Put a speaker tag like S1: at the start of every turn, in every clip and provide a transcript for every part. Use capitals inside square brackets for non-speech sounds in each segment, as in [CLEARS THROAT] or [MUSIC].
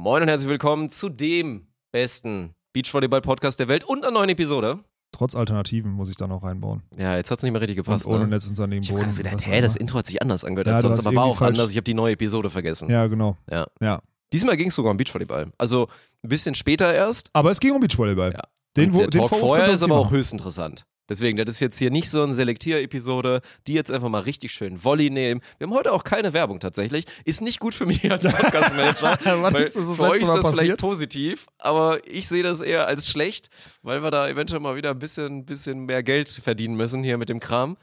S1: Moin und herzlich willkommen zu dem besten Beachvolleyball-Podcast der Welt und einer neuen Episode.
S2: Trotz Alternativen muss ich da noch reinbauen.
S1: Ja, jetzt hat es nicht mehr richtig gepasst.
S2: und ohne
S1: ne?
S2: Netz und sandigen
S1: Ich
S2: Boden.
S1: gedacht, hä, das. Intro hat sich anders angehört
S2: Ja,
S1: als sonst, aber war auch
S2: falsch-
S1: anders. Ich habe die neue Episode vergessen.
S2: Ja, genau.
S1: Ja.
S2: Ja.
S1: Diesmal ging es sogar um Beachvolleyball. Also ein bisschen später erst.
S2: Aber es ging um Beachvolleyball.
S1: Ja.
S2: Den, wo,
S1: der
S2: den
S1: Talk vorher ist aber auch höchst interessant. Deswegen, das ist jetzt hier nicht so eine Selektier-Episode, die jetzt einfach mal richtig schön Volley nehmen. Wir haben heute auch keine Werbung tatsächlich. Ist nicht gut für mich als Podcast-Manager. [LAUGHS] Weil
S2: ist das
S1: für euch ist das vielleicht
S2: passiert?
S1: positiv, aber ich sehe das eher als schlecht, weil wir da eventuell mal wieder ein bisschen, bisschen mehr Geld verdienen müssen hier mit dem Kram.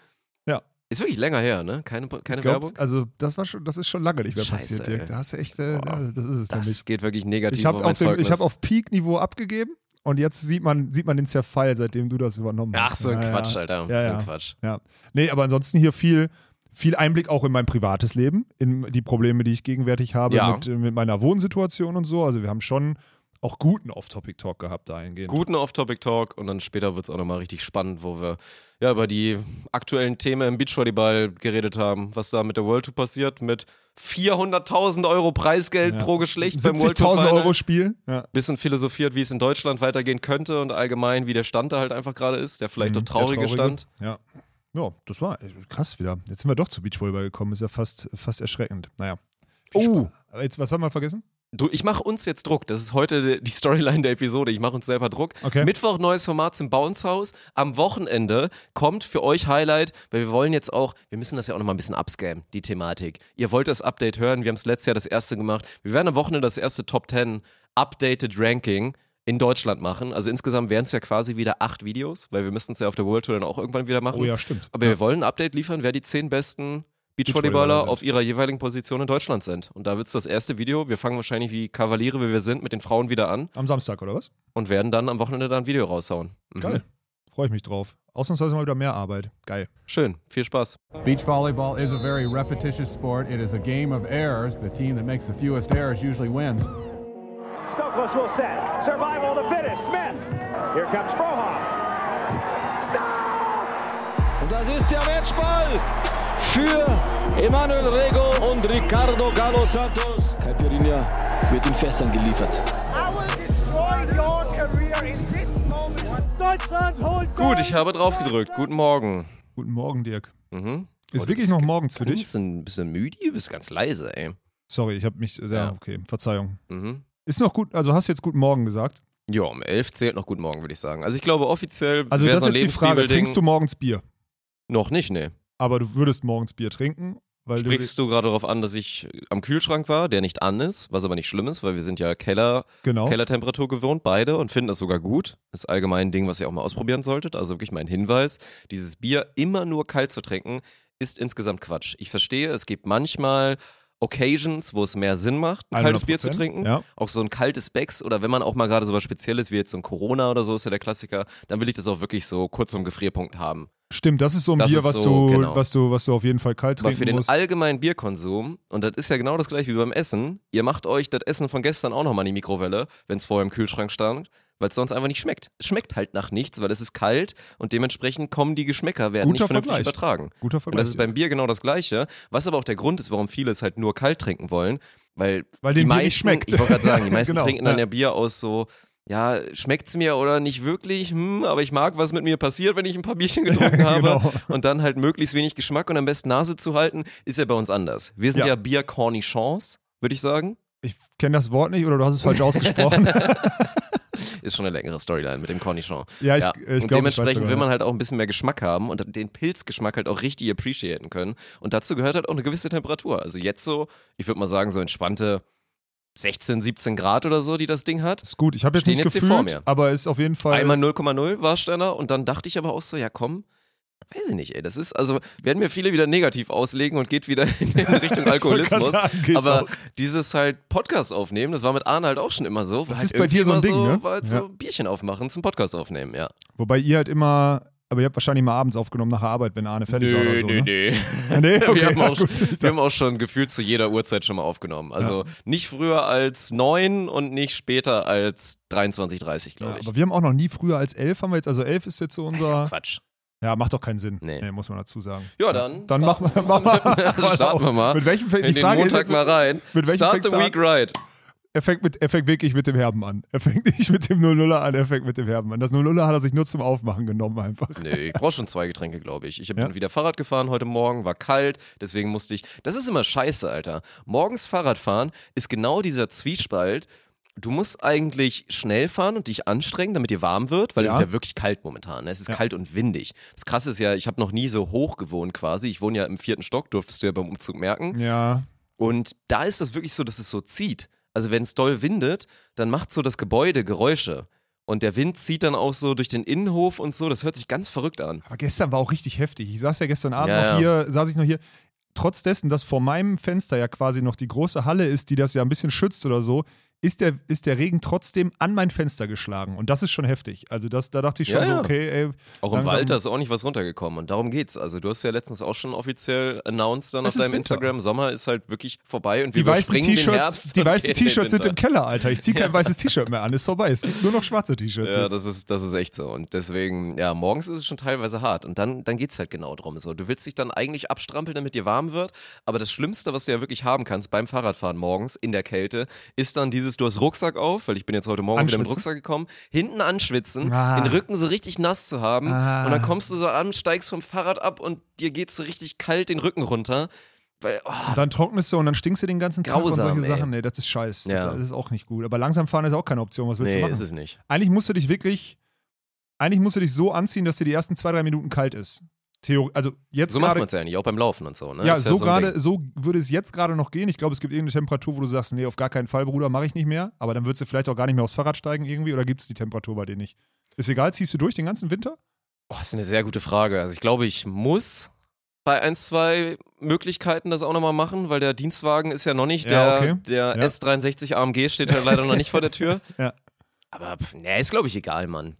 S2: Ja.
S1: Ist wirklich länger her, ne? Keine, keine
S2: glaub,
S1: Werbung.
S2: Also, das, war schon, das ist schon lange nicht mehr
S1: Scheiße,
S2: passiert, Dirk. Da hast du echt, äh,
S1: Boah.
S2: ja, das ist es nämlich.
S1: Das geht wirklich negativ
S2: Ich habe
S1: auf
S2: hab auf Peak-Niveau abgegeben und jetzt sieht man, sieht man den Zerfall, seitdem du das übernommen hast.
S1: Ach, so ein
S2: Ja,
S1: Quatsch,
S2: ja.
S1: Alter.
S2: Ja,
S1: so ein. Quatsch.
S2: Ja. Nee, aber ansonsten hier viel, viel Einblick auch in mein privates Leben, in die Probleme, die ich gegenwärtig habe mit, mit meiner Wohnsituation und so. Also wir haben schon auch guten Off-Topic-Talk gehabt dahingehend.
S1: guten Off-Topic-Talk und dann später wird es auch nochmal richtig spannend, wo wir ja über die aktuellen Themen im Beachvolleyball geredet haben, was da mit der World Tour passiert, mit 400.000 Euro Preisgeld
S2: Ja.
S1: pro Geschlecht beim World
S2: 70.000
S1: Tour Final.
S2: Euro Spiel. Ja.
S1: Bisschen philosophiert, wie es in Deutschland weitergehen könnte und allgemein, wie der Stand da halt einfach gerade ist, der vielleicht
S2: Mhm,
S1: auch traurige,
S2: der
S1: Stand.
S2: Ja. Ja, das war äh, krass wieder. Jetzt sind wir doch zu Beachvolleyball gekommen. Ist ja fast, fast erschreckend. Naja.
S1: Oh,
S2: Jetzt, was haben wir vergessen?
S1: Du, ich mache uns jetzt Druck. Das ist heute die Storyline der Episode. Ich mache uns selber Druck.
S2: Okay.
S1: Mittwoch neues Format zum Bounce House. Am Wochenende kommt für euch Highlight, weil wir wollen jetzt auch, wir müssen das ja auch nochmal ein bisschen upscammen, die Thematik. Ihr wollt das Update hören, wir haben es letztes Jahr das erste gemacht. Wir werden am Wochenende das erste Top 10 Updated Ranking in Deutschland machen. Also insgesamt wären es ja quasi wieder acht Videos, weil wir müssten es ja auf der World Tour dann auch irgendwann wieder machen.
S2: Oh ja, stimmt.
S1: Aber wir wollen ein Update liefern, wer die zehn besten Beachvolleyballer auf ihrer jeweiligen Position in Deutschland sind. Und da wird es das erste Video. Wir fangen wahrscheinlich wie Kavaliere, wie wir sind, mit den Frauen wieder an
S2: Am Samstag, oder was?
S1: und werden dann am Wochenende da ein Video raushauen. Mhm.
S2: Geil. Freue ich mich drauf. Ausnahmsweise mal wieder mehr Arbeit. Geil.
S1: Schön, viel Spaß.
S3: Beach volleyball is a very repetitious sport. It is a game of errors. The team that makes the fewest errors usually wins.
S4: Stokos will set. Survival of the fittest. Smith. Here comes Frohoff. Stop!
S5: Und das ist der Matchball für Emanuel Rego und Ricardo Galo Santos. Caipirinha wird in Fässern geliefert.
S6: I will destroy your career in this moment. Deutschland holt
S1: Gut, ich habe drauf gedrückt. Guten Morgen.
S2: Guten Morgen, Dirk.
S1: Mhm.
S2: Ist
S1: Oh,
S2: wirklich
S1: bist
S2: noch
S1: ge-
S2: morgens für dich?
S1: Ganz ein bisschen müde, du bist ganz leise, ey.
S2: Sorry, ich habe mich. Ja,
S1: Ja.
S2: okay. Verzeihung.
S1: Mhm.
S2: Ist noch gut, also hast du jetzt guten Morgen gesagt.
S1: Ja, um elf zählt noch Guten Morgen, würde ich sagen. Also ich glaube offiziell
S2: Also,
S1: wäre
S2: das
S1: so
S2: ist jetzt die Frage. Trinkst du morgens Bier?
S1: Noch nicht, nee.
S2: Aber du würdest morgens Bier trinken, weil
S1: Sprichst du gerade darauf an, dass ich am Kühlschrank war, der nicht an ist, was aber nicht schlimm ist, weil wir sind ja Keller,
S2: du. Genau.
S1: Kellertemperatur gewohnt, beide, und finden das sogar gut. Das ist allgemein ein Ding, was ihr auch mal ausprobieren solltet. Also wirklich mein Hinweis, dieses Bier immer nur kalt zu trinken, ist insgesamt Quatsch. Ich verstehe, es gibt manchmal Occasions, wo es mehr Sinn macht, ein kaltes Bier zu
S2: 100%,
S1: trinken.
S2: ja.
S1: Auch so ein kaltes Becks oder wenn man auch mal gerade so was Spezielles wie jetzt so ein Corona oder so ist ja der Klassiker, dann will ich das auch wirklich so kurz zum Gefrierpunkt haben.
S2: Stimmt, das ist so ein
S1: Das
S2: Bier, was,
S1: so,
S2: du,
S1: genau.
S2: was, du, was du auf jeden Fall kalt
S1: Aber
S2: trinken
S1: für den
S2: musst.
S1: allgemeinen Bierkonsum, und das ist ja genau das gleiche wie beim Essen, ihr macht euch das Essen von gestern auch nochmal in die Mikrowelle, wenn es vorher im Kühlschrank stand, weil es sonst einfach nicht schmeckt. Es schmeckt halt nach nichts, weil es ist kalt und dementsprechend kommen die Geschmäcker, werden
S2: Guter
S1: nicht vernünftig
S2: Vergleich.
S1: übertragen.
S2: Guter
S1: Und
S2: Vergleich.
S1: das ist beim Bier genau das Gleiche, was aber auch der Grund ist, warum viele es halt nur kalt trinken wollen, weil,
S2: Weil
S1: die meisten,
S2: schmeckt.
S1: ich wollte gerade sagen, die [LAUGHS] meisten
S2: Genau,
S1: trinken dann
S2: ja
S1: Bier aus so, ja, schmeckt's mir oder nicht wirklich, hm, aber ich mag, was mit mir passiert, wenn ich ein paar Bierchen [LAUGHS] getrunken habe.
S2: genau.
S1: Und dann halt möglichst wenig Geschmack und am besten Nase zu halten, ist ja bei uns anders. Wir sind ja,
S2: Ja.
S1: Bier Cornichons, würde ich sagen.
S2: ich kenne das Wort nicht oder du hast es falsch ausgesprochen. [LAUGHS]
S1: Ist schon eine längere Storyline mit dem Cornichon.
S2: Ja, ich- ich
S1: und
S2: glaub, ich weiß
S1: dementsprechend
S2: sogar,
S1: will man
S2: ja.
S1: halt auch ein bisschen mehr Geschmack haben und den Pilzgeschmack halt auch richtig appreciaten können. Und dazu gehört halt auch eine gewisse Temperatur. Also jetzt so, ich würde mal sagen, so entspannte 16, 17 Grad oder so, die das Ding hat.
S2: ist gut, ich habe jetzt
S1: Stehen
S2: nicht
S1: jetzt hier
S2: gefühlt,
S1: vor mir.
S2: aber ist auf jeden Fall.
S1: Einmal 0,0 Warsteller und dann dachte ich aber auch so, ja komm, weiß ich nicht, ey, das ist, also werden mir viele wieder negativ auslegen und geht wieder [LAUGHS] in, in [LAUGHS] Richtung Alkoholismus.
S2: Sagen,
S1: aber
S2: auch.
S1: dieses halt Podcast aufnehmen, das war mit Arne halt auch schon immer so. war
S2: Das
S1: halt
S2: ist bei dir so ein Ding,
S1: immer
S2: ne?
S1: War halt
S2: Ja.
S1: so Bierchen aufmachen zum Podcast aufnehmen, ja.
S2: Wobei ihr halt immer, aber ihr habt wahrscheinlich mal abends aufgenommen nach der Arbeit, wenn Arne fertig war oder so. ne? [LAUGHS]
S1: nee.
S2: nee. Okay,
S1: wir, haben
S2: ja,
S1: auch,
S2: gut.
S1: wir haben auch schon gefühlt zu jeder Uhrzeit schon mal aufgenommen. Also nicht früher als 9 und nicht später als 23.30, glaube
S2: Ja,
S1: ich.
S2: aber wir haben auch noch nie früher als elf, haben wir jetzt, also elf ist jetzt so
S1: Das ist ja
S2: unser.
S1: Quatsch.
S2: Ja, macht doch keinen Sinn.
S1: Nee.
S2: muss man dazu sagen.
S1: Ja, dann.
S2: Dann machen wir, wir, [LAUGHS]
S1: Starten wir mal.
S2: Mit welchem
S1: In
S2: die
S1: den
S2: Frage
S1: Montag
S2: ist
S1: mal
S2: jetzt,
S1: rein.
S2: mit welchem
S1: Start the week right.
S2: Er fängt, mit, er fängt wirklich mit dem Herben an. Er fängt nicht mit dem 0-0er an, er fängt mit dem Herben an. Das 0-0er hat er sich nur zum Aufmachen genommen einfach.
S1: Nee, ich brauche schon zwei Getränke, glaube ich. Ich habe
S2: Ja.
S1: dann wieder Fahrrad gefahren heute Morgen, war kalt, deswegen musste ich. Das ist immer scheiße, Alter. Morgens Fahrradfahren ist genau dieser Zwiespalt. Du musst eigentlich schnell fahren und dich anstrengen, damit dir warm wird, weil es
S2: Ja.
S1: ist ja wirklich kalt momentan. ne? Es ist kalt und windig. Das Krasse ist ja, ich habe noch nie so hoch gewohnt quasi. Ich wohne ja im vierten Stock, durftest du ja beim Umzug merken.
S2: Ja.
S1: Und da ist das wirklich so, dass es so zieht. Also wenn es doll windet, dann macht so das Gebäude Geräusche. Und der Wind zieht dann auch so durch den Innenhof und so. Das hört sich ganz verrückt an.
S2: Aber gestern war auch richtig heftig. Ich saß ja gestern Abend
S1: Ja,
S2: noch hier, saß ich noch hier. Trotz dessen, dass vor meinem Fenster ja quasi noch die große Halle ist, die das ja ein bisschen schützt oder so, ist der, ist der Regen trotzdem an mein Fenster geschlagen. Und das ist schon heftig. Also das, da dachte ich schon
S1: Ja,
S2: so,
S1: ja.
S2: okay, ey.
S1: Auch im Wald, da ist auch nicht was runtergekommen. Und darum geht's. Also du hast ja letztens auch schon offiziell announced dann
S2: Es
S1: auf deinem
S2: Winter.
S1: Instagram, Sommer ist halt wirklich vorbei und wir
S2: Die weißen T-Shirts, die weißen T-Shirts sind im. Keller, Alter. Ich ziehe kein [LAUGHS] weißes T-Shirt mehr an. Ist vorbei. Es gibt nur noch schwarze T-Shirts.
S1: Ja,
S2: jetzt.
S1: das ist, das ist echt so. Und deswegen, ja, morgens ist es schon teilweise hart. Und dann, dann geht's halt genau drum. So, du willst dich dann eigentlich abstrampeln, damit dir warm wird. Aber das Schlimmste, was du ja wirklich haben kannst beim Fahrradfahren morgens in der Kälte, ist dann dieses, du hast Rucksack auf, weil ich bin jetzt heute Morgen wieder mit? Rucksack gekommen, hinten anschwitzen,
S2: Ah.
S1: den Rücken so richtig nass zu haben.
S2: Ah.
S1: Und dann kommst du so an, steigst vom Fahrrad ab und dir geht's so richtig kalt den Rücken runter. Weil, oh,
S2: Und dann trocknest du und dann stinkst du den ganzen Tag
S1: Grausam,
S2: und solche
S1: ey.
S2: Sachen. Nee, das ist scheiße.
S1: Ja.
S2: Das ist auch nicht gut. Aber langsam fahren ist auch keine Option. Was willst
S1: nee,
S2: du machen?
S1: ist es nicht.
S2: Eigentlich musst du dich wirklich, eigentlich musst du dich so anziehen, dass dir die ersten zwei, drei Minuten kalt ist. Theor also jetzt
S1: So macht man es ja nicht, auch beim Laufen und so. Ne?
S2: Ja, so
S1: so Ding.
S2: gerade, so würde es jetzt gerade noch gehen. Ich glaube, es gibt irgendeine Temperatur, wo du sagst, nee, auf gar keinen Fall, Bruder, mache ich nicht mehr. Aber dann würdest du vielleicht auch gar nicht mehr aufs Fahrrad steigen irgendwie. Oder gibt es die Temperatur bei dir nicht? Ist egal, ziehst du durch den ganzen Winter?
S1: Oh, das ist eine sehr gute Frage. Also ich glaube, ich muss bei ein, zwei Möglichkeiten das auch nochmal machen, weil der Dienstwagen ist ja noch nicht.
S2: Ja,
S1: der
S2: okay.
S1: der
S2: Ja.
S1: S63 AMG steht ja leider noch nicht vor der Tür. [LAUGHS]
S2: Ja.
S1: Aber pff, nee, ist glaube ich egal, Mann.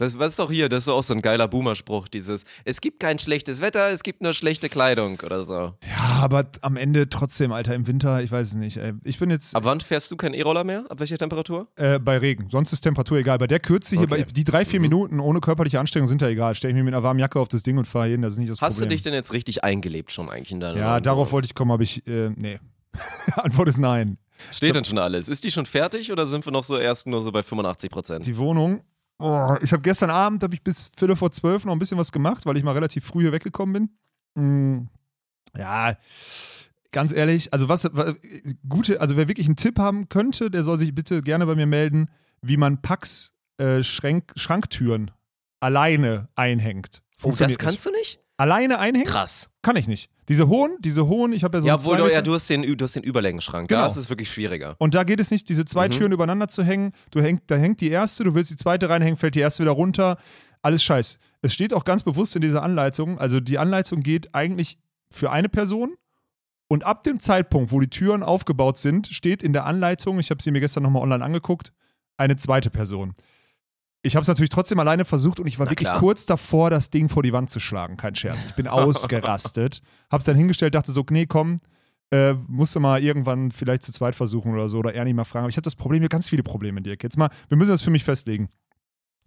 S1: Was, was ist doch hier? Das ist auch so ein geiler Boomer-Spruch, dieses Es gibt kein schlechtes Wetter, es gibt nur schlechte Kleidung oder so.
S2: Ja, aber am Ende trotzdem, Alter, im Winter, ich weiß es nicht. Ey. Ich bin jetzt
S1: Ab wann fährst du keinen E-Roller mehr? Ab welcher Temperatur?
S2: äh, bei Regen. Sonst ist Temperatur egal. Bei der Kürze hier,
S1: Okay.
S2: bei, die drei, vier
S1: Mhm.
S2: Minuten ohne körperliche Anstrengung sind ja egal. Stell ich mir mit einer warmen Jacke auf das Ding und fahre hin, das ist nicht das
S1: Hast
S2: Problem.
S1: du dich denn jetzt richtig eingelebt schon eigentlich in deiner
S2: ja,
S1: neuen
S2: darauf
S1: Wohnung?
S2: wollte ich kommen, aber ich, äh, nee. [LAUGHS] Antwort ist nein.
S1: Steht denn schon alles? Ist die schon fertig oder sind wir noch so erst nur so bei 85 Prozent?
S2: Die Wohnung. Oh, ich habe gestern Abend, habe ich bis Viertel vor zwölf noch ein bisschen was gemacht, weil ich mal relativ früh hier weggekommen bin. Mm, ja, ganz ehrlich, also was, wa- gute, also wer wirklich einen Tipp haben könnte, der soll sich bitte gerne bei mir melden, wie man Pax äh, Schränk, Schranktüren alleine einhängt.
S1: Oh, das kannst du nicht?
S2: Alleine einhängen?
S1: Krass.
S2: Kann ich nicht. Diese hohen, diese hohen, ich habe ja so
S1: ja, obwohl du, ja, du hast den, du hast den Überlängenschrank.
S2: Genau.
S1: Da ist es wirklich schwieriger.
S2: Und da geht es nicht, diese zwei
S1: Mhm.
S2: Türen übereinander zu hängen. Du häng, da hängt die erste, du willst die zweite reinhängen, fällt die erste wieder runter. Alles scheiß. Es steht auch ganz bewusst in dieser Anleitung, also die Anleitung geht eigentlich für eine Person. Und ab dem Zeitpunkt, wo die Türen aufgebaut sind, steht in der Anleitung, ich habe sie mir gestern nochmal online angeguckt, eine zweite Person. Ich habe es natürlich trotzdem alleine versucht und ich war
S1: Na
S2: wirklich
S1: klar.
S2: kurz davor, das Ding vor die Wand zu schlagen. Kein Scherz. Ich bin [LAUGHS] ausgerastet. Hab's dann hingestellt, dachte so, nee, komm, äh, musste mal irgendwann vielleicht zu zweit versuchen oder so oder Ernie mal fragen. Aber ich habe das Problem, hab ganz viele Probleme, Dirk. Jetzt mal, wir müssen das für mich festlegen.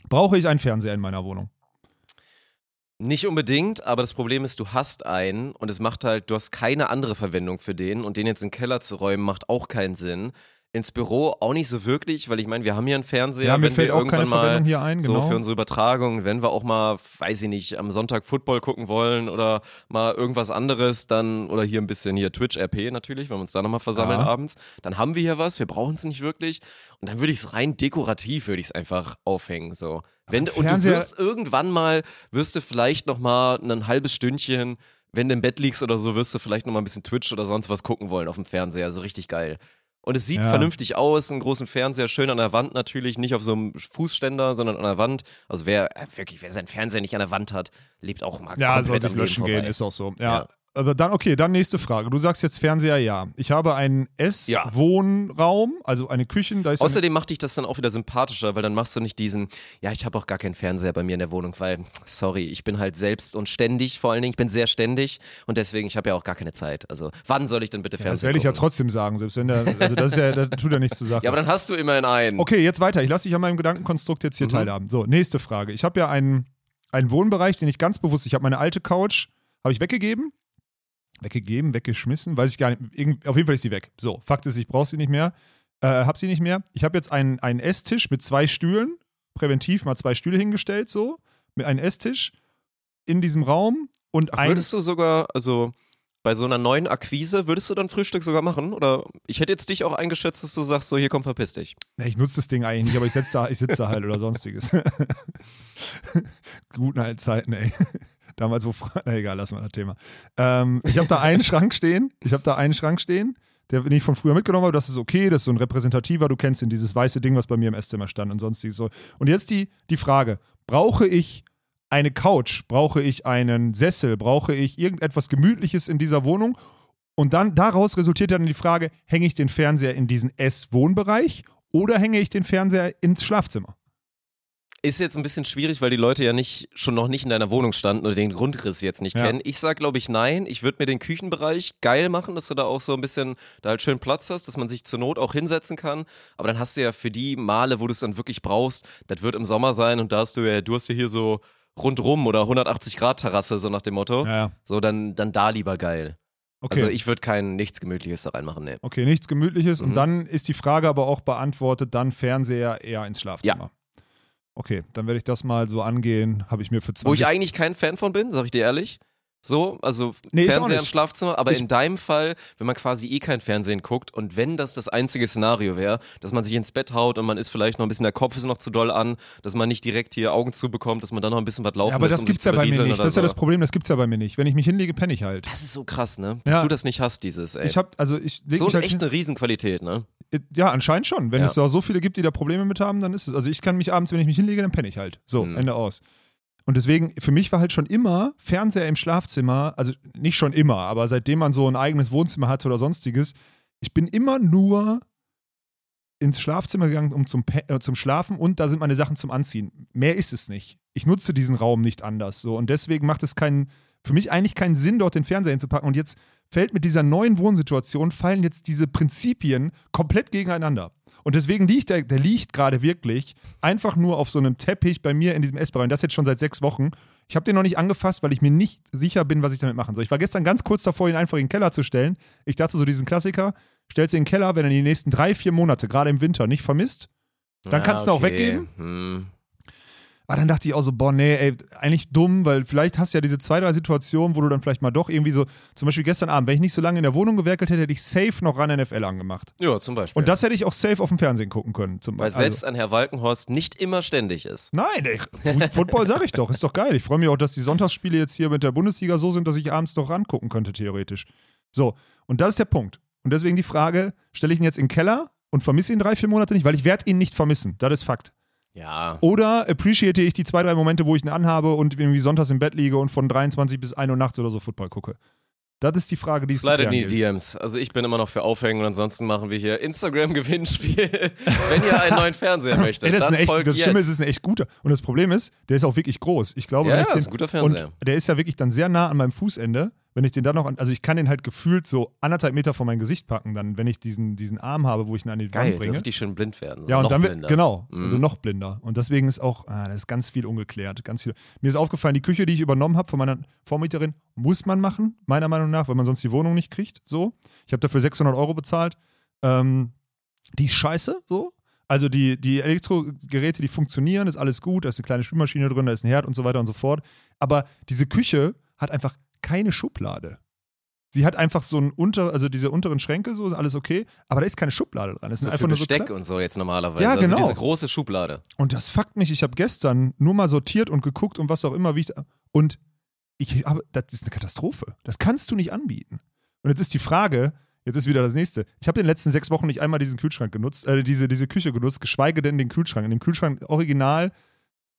S2: Brauche ich einen Fernseher in meiner Wohnung?
S1: Nicht unbedingt, aber das Problem ist, du hast einen und es macht halt, du hast keine andere Verwendung für den und den jetzt in den Keller zu räumen, macht auch keinen Sinn. Ins Büro auch nicht so wirklich, weil ich meine, wir haben hier einen Fernseher,
S2: Ja, mir
S1: wenn
S2: fällt
S1: wir
S2: auch
S1: irgendwann
S2: keine
S1: mal
S2: hier ein,
S1: so
S2: genau.
S1: für unsere Übertragung, wenn wir auch mal, weiß ich nicht, am Sonntag Football gucken wollen oder mal irgendwas anderes, dann oder hier ein bisschen hier Twitch RP natürlich, wenn wir uns da nochmal versammeln
S2: Ja.
S1: abends, dann haben wir hier was, wir brauchen es nicht wirklich und dann würde ich es rein dekorativ würde ich es einfach aufhängen so. Wenn, und du wirst irgendwann mal, wirst du vielleicht noch mal ein halbes Stündchen, wenn du im Bett liegst oder so, wirst du vielleicht noch mal ein bisschen Twitch oder sonst was gucken wollen auf dem Fernseher, so richtig geil. Und es sieht
S2: Ja.
S1: vernünftig aus, einen großen Fernseher, schön an der Wand natürlich, nicht auf so einem Fußständer, sondern an der Wand. Also wer äh, wirklich, wer seinen Fernseher nicht an der Wand hat, lebt auch mal
S2: Ja, soll
S1: komplett
S2: sich
S1: am Leben
S2: löschen gehen,
S1: vorbei.
S2: ist auch so. Ja.
S1: Ja.
S2: Aber dann, okay, dann nächste Frage. Du sagst jetzt Fernseher, ja. Ich habe einen
S1: Ja.
S2: S-Wohnraum, also eine Küche, da ist
S1: Außerdem macht dich das dann auch wieder sympathischer, weil dann machst du nicht diesen, ja, ich habe auch gar keinen Fernseher bei mir in der Wohnung, weil, sorry, ich bin halt selbst und ständig vor allen Dingen, ich bin sehr ständig und deswegen, ich habe ja auch gar keine Zeit. Also, wann soll ich denn bitte
S2: ja, das
S1: Fernseher
S2: werde ich ja trotzdem sagen, selbst wenn der, also das ist ja, das tut ja nichts zur Sache.
S1: Ja, aber dann hast du immerhin einen.
S2: Okay, jetzt weiter. Ich lasse dich an meinem Gedankenkonstrukt jetzt hier
S1: Mhm.
S2: teilhaben. So, nächste Frage. Ich habe ja einen, einen Wohnbereich, den ich ganz bewusst, ich habe meine alte Couch, habe ich weggegeben. Weggegeben, weggeschmissen, weiß ich gar nicht. Auf jeden Fall ist sie weg. So, Fakt ist, ich brauche sie nicht mehr. Äh, hab sie nicht mehr. Ich habe jetzt einen, einen Esstisch mit zwei Stühlen, präventiv mal zwei Stühle hingestellt, so, mit einem Esstisch in diesem Raum und
S1: Ach,
S2: ein.
S1: würdest du sogar, also bei so einer neuen Akquise, würdest du dann Frühstück sogar machen? Oder ich hätte jetzt dich auch eingeschätzt, dass du sagst, so hier komm, verpiss dich.
S2: Ja, ich nutze das Ding eigentlich nicht, aber ich sitze da, ich sitze da halt oder sonstiges. [LAUGHS] Guten alten Zeiten, ey. Damals, wo [LAUGHS] Na egal, lassen wir das Thema. Ähm, ich habe da einen [LAUGHS] Schrank stehen. Ich habe da einen Schrank stehen, der den ich von früher mitgenommen habe. Das ist okay, das ist so ein repräsentativer. Du kennst ihn, dieses weiße Ding, was bei mir im Esszimmer stand und sonstiges so. Und jetzt die, die Frage: Brauche ich eine Couch? Brauche ich einen Sessel? Brauche ich irgendetwas Gemütliches in dieser Wohnung? Und dann daraus resultiert dann die Frage: Hänge ich den Fernseher in diesen Ess-Wohnbereich oder hänge ich den Fernseher ins Schlafzimmer?
S1: Ist jetzt ein bisschen schwierig, weil die Leute ja nicht schon noch nicht in deiner Wohnung standen oder den Grundriss jetzt nicht
S2: Ja.
S1: kennen. Ich sag, glaube ich, nein. Ich würde mir den Küchenbereich geil machen, dass du da auch so ein bisschen da halt schön Platz hast, dass man sich zur Not auch hinsetzen kann. Aber dann hast du ja für die Male, wo du es dann wirklich brauchst, das wird im Sommer sein und da hast du ja, du hast ja hier so rundrum oder 180 Grad Terrasse, so nach dem Motto.
S2: Ja,
S1: So, dann, dann da lieber geil.
S2: okay.
S1: Also ich würde kein nichts Gemütliches da reinmachen, nee.
S2: okay, nichts Gemütliches. Und
S1: Mhm.
S2: dann ist die Frage aber auch beantwortet: dann Fernseher eher ins Schlafzimmer. Okay, dann werde ich das mal so angehen. Habe ich mir für 20
S1: Wo ich eigentlich kein Fan von bin, sag ich dir ehrlich. So, also
S2: Nee,
S1: Fernseher im. Schlafzimmer, aber
S2: Ich-
S1: in deinem Fall, wenn man quasi eh kein Fernsehen guckt und wenn das das einzige Szenario wäre, dass man sich ins Bett haut und man ist vielleicht noch ein bisschen, der Kopf ist noch zu doll an, dass man nicht direkt hier Augen zubekommt, dass man dann noch ein bisschen was laufen
S2: Ja, aber das gibt's ja bei mir nicht. Das ist ja das Problem, das gibt's ja bei mir nicht. Wenn ich mich hinlege, penne ich halt.
S1: Das ist so krass, ne? Dass
S2: Ja.
S1: du das nicht hast, dieses, ey.
S2: Ich habe also ich leg
S1: so
S2: mich halt
S1: echt eine Riesenqualität, ne?
S2: hin- ja, anscheinend schon. Wenn
S1: Ja.
S2: es da so viele gibt, die da Probleme mit haben, dann ist es. Also ich kann mich abends, wenn ich mich hinlege, dann penne ich halt. So,
S1: Mhm.
S2: Ende aus. Und deswegen, für mich war halt schon immer Fernseher im Schlafzimmer, also nicht schon immer, aber seitdem man so ein eigenes Wohnzimmer hatte oder sonstiges, ich bin immer nur ins Schlafzimmer gegangen, um zum, äh, zum Schlafen und da sind meine Sachen zum Anziehen. Mehr ist es nicht. Ich nutze diesen Raum nicht anders. So. Und deswegen macht es keinen, für mich eigentlich keinen Sinn, dort den Fernseher hinzupacken. Und jetzt fällt mit dieser neuen Wohnsituation, fallen jetzt diese Prinzipien komplett gegeneinander. Und deswegen liegt der, der liegt gerade wirklich einfach nur auf so einem Teppich bei mir in diesem Essbereich. Und das jetzt schon seit sechs Wochen. Ich habe den noch nicht angefasst, weil ich mir nicht sicher bin, was ich damit machen soll. Ich war gestern ganz kurz davor, ihn einfach in den Keller zu stellen. Ich dachte so, diesen Klassiker, stellst du in den Keller, wenn er die nächsten drei, vier Monate, gerade im Winter, nicht vermisst. Dann
S1: Ja,
S2: kannst du auch
S1: okay.
S2: weggeben.
S1: Hm.
S2: Aber dann dachte ich auch so, boah, nee, ey, eigentlich dumm, weil vielleicht hast du ja diese zwei, drei Situationen, wo du dann vielleicht mal doch irgendwie so, zum Beispiel gestern Abend, wenn ich nicht so lange in der Wohnung gewerkelt hätte, hätte ich safe noch ran NFL angemacht.
S1: Ja, zum Beispiel.
S2: Und das hätte ich auch safe auf dem Fernsehen gucken können. Zum
S1: Weil
S2: also-
S1: selbst ein Herr Walkenhorst nicht immer ständig ist.
S2: Nein, ey, Football sage ich doch, ist doch geil. Ich freue mich auch, dass die Sonntagsspiele jetzt hier mit der Bundesliga so sind, dass ich abends noch rangucken könnte, theoretisch. So, und das ist der Punkt. Und deswegen die Frage, stelle ich ihn jetzt in den Keller und vermisse ihn drei, vier Monate nicht, weil ich werde ihn nicht vermissen. Das ist Fakt.
S1: Ja.
S2: Oder appreciate ich die zwei, drei Momente, wo ich ihn anhabe und irgendwie sonntags im Bett liege und von 23 bis 1 Uhr nachts oder so Football gucke. Das ist die Frage, die es
S1: in die. DMs. Also ich bin immer noch für Aufhängen und ansonsten machen wir hier Instagram-Gewinnspiel. [LAUGHS] Wenn ihr einen neuen Fernseher möchtet,
S2: Ey, das ist
S1: dann
S2: ein echt,
S1: folgt
S2: das Schlimme ist, es ist ein echt guter. Und das Problem ist, der ist auch wirklich groß. Ich glaube,
S1: Ja, ja, ist ein guter Fernseher.
S2: Und der ist ja wirklich dann sehr nah an meinem Fußende. Wenn ich den dann noch an, also ich kann den halt gefühlt so anderthalb Meter vor mein Gesicht packen, dann, wenn ich diesen, diesen Arm habe, wo ich ihn an die
S1: Geil,
S2: Wand bringe.
S1: richtig schön blind werden. So
S2: Ja, und dann wird,
S1: blinder.
S2: genau,
S1: Mhm.
S2: also noch blinder. Und deswegen ist auch, ah, da ist ganz viel ungeklärt. Ganz viel. Mir ist aufgefallen, die Küche, die ich übernommen habe von meiner Vormieterin, muss man machen, meiner Meinung nach, weil man sonst die Wohnung nicht kriegt. So. Ich habe dafür 600 Euro bezahlt. Ähm, die ist scheiße, so. Also die, die Elektrogeräte, die funktionieren, ist alles gut, da ist eine kleine Spülmaschine drin, da ist ein Herd und so weiter und so fort. Aber diese Küche hat einfach keine Schublade. Sie hat einfach so ein unter, also diese unteren Schränke, so ist alles okay, aber da ist keine Schublade dran. Es sind
S1: So
S2: einfach
S1: für
S2: nur so
S1: Besteck und so jetzt normalerweise.
S2: Ja,
S1: Also
S2: genau.
S1: diese große Schublade.
S2: und das fuckt mich. Ich habe gestern nur mal sortiert und geguckt und was auch immer, wie ich. Und ich habe, das ist eine Katastrophe. Das kannst du nicht anbieten. Und jetzt ist die Frage, jetzt ist wieder das nächste. Ich habe in den letzten sechs Wochen nicht einmal diesen Kühlschrank genutzt, äh, diese, diese Küche genutzt, geschweige denn den Kühlschrank. In dem Kühlschrank original